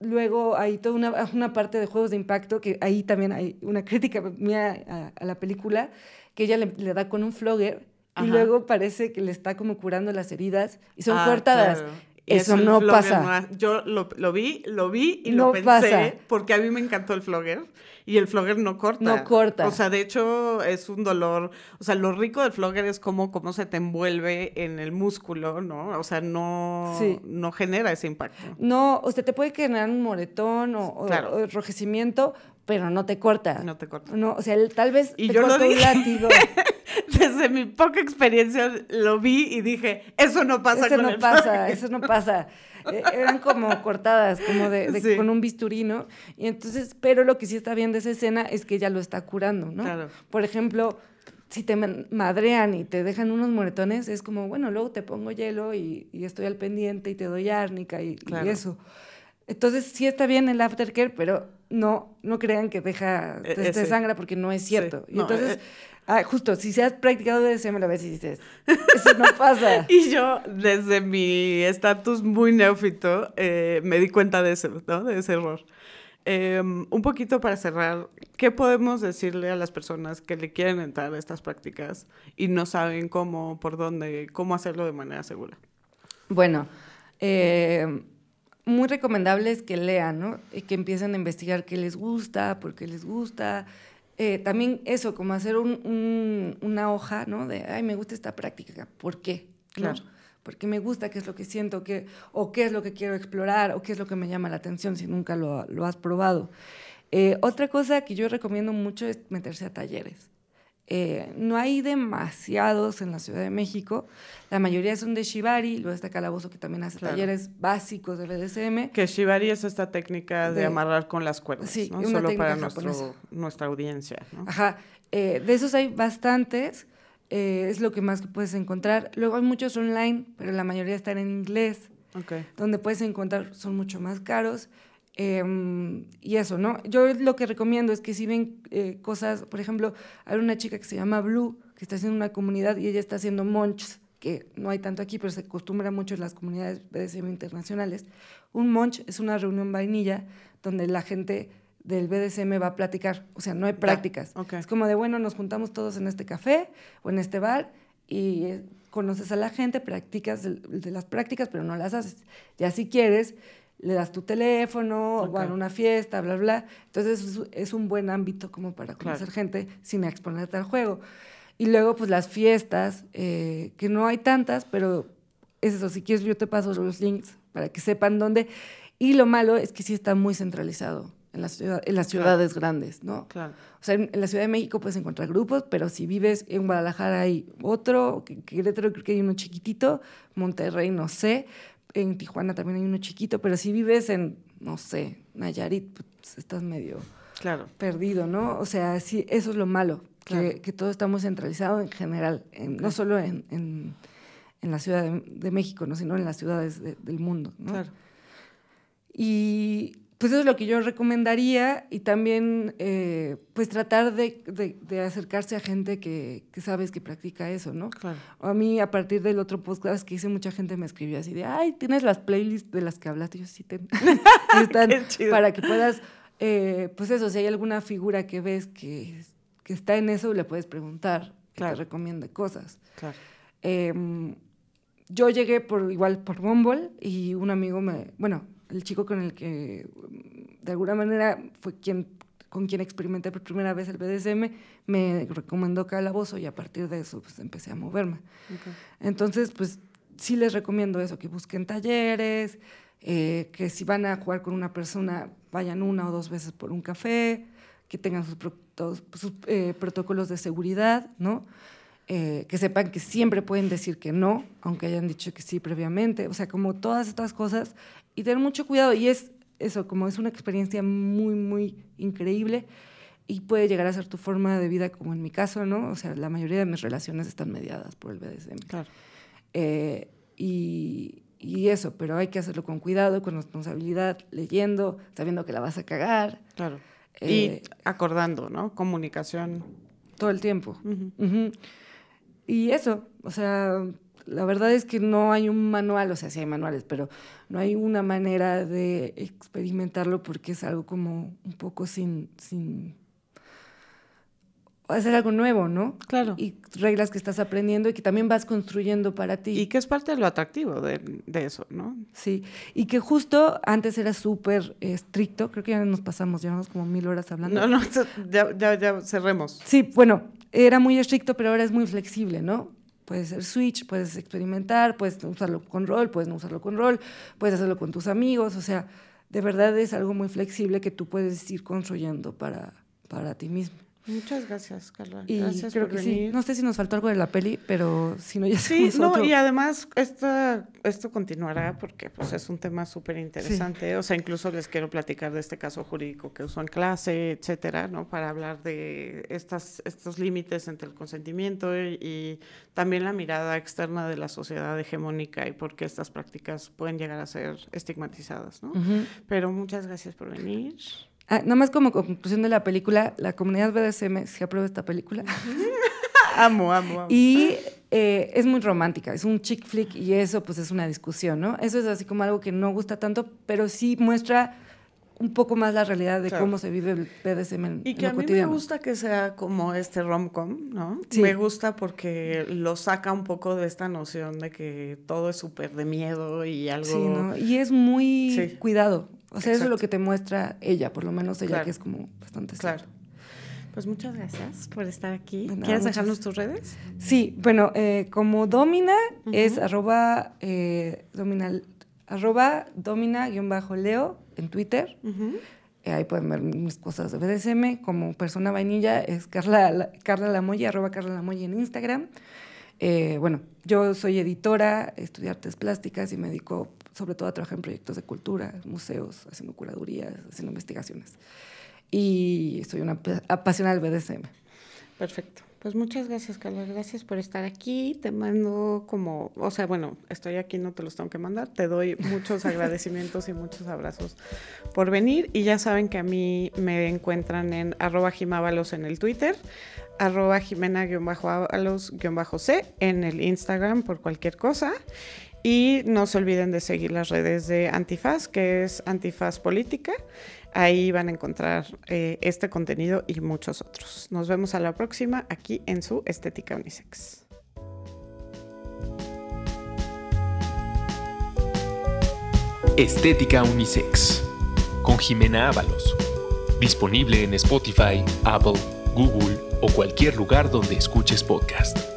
luego hay toda una, *laughs* una parte de juegos de impacto que ahí también hay una crítica mía a, a la película, que ella le, le da con un flogger Ajá. y luego parece que le está como curando las heridas y son Ah, cortadas. claro. Eso no pasa. no ha- yo lo, lo vi, lo vi y No lo pensé pasa. porque a mí me encantó el flogger y el flogger no corta. No corta. O sea, de hecho es un dolor. O sea, lo rico del flogger es cómo, cómo se te envuelve en el músculo, ¿no? O sea, no, Sí. no genera ese impacto. No, o sea, te puede generar un moretón o, o- Claro. o enrojecimiento, pero no te corta. No te corta. No, o sea, él tal vez Y te yo lo corta un dije. látigo. *laughs* Desde mi poca experiencia lo vi y dije, eso no pasa eso con no el pasa, eso no pasa. Eh, eran como cortadas, como de, de- Sí. con un bisturí, ¿no? Y entonces, pero lo que sí está bien de esa escena es que ella lo está curando, ¿no? Claro. Por ejemplo, si te madrean y te dejan unos moretones, es como, bueno, luego te pongo hielo y, y estoy al pendiente y te doy árnica y, eso. Entonces, sí está bien el aftercare, pero no, no crean que deja, E- te, te ese. sangra porque no es cierto. Sí. Y No, entonces, eh. ah, justo, si se has practicado BDSM, lo ves y dices, eso no pasa. *laughs* Y yo, desde mi estatus muy neófito, eh, me di cuenta de eso, ¿no? De ese error. Eh, un poquito para cerrar, ¿qué podemos decirle a las personas que le quieren entrar a estas prácticas y no saben cómo, por dónde, cómo hacerlo de manera segura? Bueno, eh, muy recomendable es que lean, ¿no? Y que empiecen a investigar qué les gusta, por qué les gusta. Eh, también eso, como hacer un- un- una hoja, ¿no? De, ay, me gusta esta práctica, ¿por qué? ¿No? Claro. Porque me gusta, qué es lo que siento, qué, o qué es lo que quiero explorar, o qué es lo que me llama la atención si nunca lo, lo has probado. Eh, otra cosa que yo recomiendo mucho es meterse a talleres. Eh, no hay demasiados en la Ciudad de México. La mayoría son de Shibari, luego está Calabozo que también hace Claro. talleres básicos de BDSM. Que Shibari es esta técnica de, De- amarrar con las cuerdas, Sí, ¿no? Solo para nuestro, nuestra audiencia, ¿no? Ajá. Eh, de esos hay bastantes. eh, es lo que más que puedes encontrar. Luego hay muchos online, pero la mayoría están en inglés. Ok. donde puedes encontrar son mucho más caros. Eh, y eso, ¿no? Yo lo que recomiendo es que si ven eh, cosas, por ejemplo, hay una chica que se llama Blue, que está haciendo una comunidad y ella está haciendo munch, que no hay tanto aquí, pero se acostumbra mucho en las comunidades BDSM internacionales. Un munch es una reunión vainilla donde la gente del BDSM va a platicar, o sea, no hay prácticas. ok. Es como de, bueno, nos juntamos todos en este café o en este bar y eh, conoces a la gente, practicas el- de las prácticas, pero no las haces. Ya si quieres, le das tu teléfono, Ok. o van a una fiesta, bla, bla. Entonces es, un buen ámbito como para Claro. conocer gente sin exponerte al juego. Y luego, pues las fiestas, eh, que no hay tantas, pero es eso, si quieres yo te paso los links para que sepan dónde. Y lo malo es que sí está muy centralizado en, la ciudad, en las Claro. ciudades grandes, ¿no? Claro. O sea, en, en la Ciudad de México puedes encontrar grupos, pero si vives en Guadalajara hay otro, que- Querétaro creo que hay uno chiquitito, Monterrey no sé, en Tijuana también hay uno chiquito, pero si vives en, no sé, Nayarit, pues estás medio Claro. perdido, ¿no? O sea, sí, eso es lo malo, Claro. que, que todo está muy centralizado en general, en- no solo en, en- en la Ciudad de, de México, ¿no? sino en las ciudades de- del mundo, ¿no? Claro. Y pues eso es lo que yo recomendaría y también eh, pues tratar de, de- de acercarse a gente que, que sabes que practica eso, ¿no? Claro. A mí a partir del otro podcast que hice mucha gente me escribió así de, ay, ¿tienes las playlists de las que hablaste? Y yo sí, ten. *laughs* Están para que puedas, eh, pues eso, si hay alguna figura que ves que, que está en eso, le puedes preguntar que Claro. te recomiende cosas. Claro. Em, yo llegué por igual por Bumble y un amigo me, bueno, el chico con el que mm, de alguna manera fue quien con quien experimenté por primera vez el BDSM, me recomendó Calabozo y a partir de eso pues empecé a moverme. Entonces, pues sí les recomiendo eso, que busquen talleres, eh, que si van a jugar con una persona, vayan una o dos veces por un café, que tengan sus, pro- todos sus, eh, protocolos de seguridad, ¿no? eh, que sepan que siempre pueden decir que no, aunque hayan dicho que sí previamente, o sea, como todas estas cosas, y tener mucho cuidado, y es eso, como es una experiencia muy, muy increíble y puede llegar a ser tu forma de vida, como en mi caso, ¿no? O sea, la mayoría de mis relaciones están mediadas por el BDSM. Claro. Eh, y, y eso, pero hay que hacerlo con cuidado, con responsabilidad, leyendo, sabiendo que la vas a cagar. Claro. Eh, y acordando, ¿no? Comunicación. todo el tiempo. Ujú. Ujú. Y eso, o sea, la verdad es que no hay un manual, o sea, sí hay manuales, pero no hay una manera de experimentarlo porque es algo como un poco sin, sin hacer algo nuevo, ¿no? Claro. Y reglas que estás aprendiendo y que también vas construyendo para ti. Y que es parte de lo atractivo de, de eso, ¿no? Sí, y que justo antes era súper estricto, creo que ya nos pasamos, llevamos como mil horas hablando. No, no, *laughs* ya, ya, ya cerremos. Sí, bueno, era muy estricto, pero ahora es muy flexible, ¿no? Puedes ser switch, puedes experimentar, puedes usarlo con rol, puedes no usarlo con rol, puedes hacerlo con tus amigos, o sea, de verdad es algo muy flexible que tú puedes ir construyendo para, para ti mismo. Muchas gracias, Carla. Y gracias creo por que venir. sí. No sé si nos faltó algo de la peli, pero si no ya Sí, no, otro. y además esta, esto continuará porque pues, es un tema súper interesante. O sea, incluso les quiero platicar de este caso jurídico que usó en clase, etcétera, ¿no? Para hablar de estas, estos límites entre el consentimiento y, y también la mirada externa de la sociedad hegemónica y por qué estas prácticas pueden llegar a ser estigmatizadas, ¿no? Pero muchas gracias por venir. Ah, nada más como conclusión de la película, la comunidad BDSM se aprueba esta película. *laughs* Amo, amo, amo. Y eh, es muy romántica, es un chick flick y eso pues es una discusión, ¿no? Eso es así como algo que no gusta tanto, pero sí muestra un poco más la realidad de Claro. cómo se vive el BDSM en, Y en que lo a mí cotidiano. me gusta que sea como este rom-com, ¿no? Sí. Me gusta porque lo saca un poco de esta noción de que todo es súper de miedo y algo... Sí, ¿no? Y es muy Sí. cuidado. O sea, eso es lo que te muestra ella, por lo menos ella Claro. que es como bastante Claro. Pues muchas gracias por estar aquí. Nada, ¿Quieres muchas- dejarnos tus redes? Sí, bueno, eh, como Domina es arroba, eh, dominal, arroba domina-leo en Twitter. Eh, ahí pueden ver mis cosas de BDSM. Como persona vainilla es Carla, La- Carla Lamoya, arroba Carla Lamoya en Instagram. Eh, bueno, yo soy editora, estudié artes plásticas y me dedico sobre todo a trabajar en proyectos de cultura, museos, haciendo curadurías, haciendo investigaciones. Y soy una ap- apasionada del BDSM. Perfecto. Pues muchas gracias, Carla. Gracias por estar aquí. Te mando como, o sea, bueno, estoy aquí, no te los tengo que mandar. Te doy muchos *laughs* agradecimientos y muchos abrazos por venir. Y ya saben que a mí me encuentran en arroba jimábalos en el Twitter, arroba jimena-ábalos-c en el Instagram por cualquier cosa. Y no se olviden de seguir las redes de Antifaz, que es Antifaz Política. Ahí van a encontrar eh, este contenido y muchos otros. Nos vemos a la próxima aquí en su Estética Unisex. Estética Unisex. Con Jimena Ábalos. Disponible en Spotify, Apple, Google o cualquier lugar donde escuches podcast.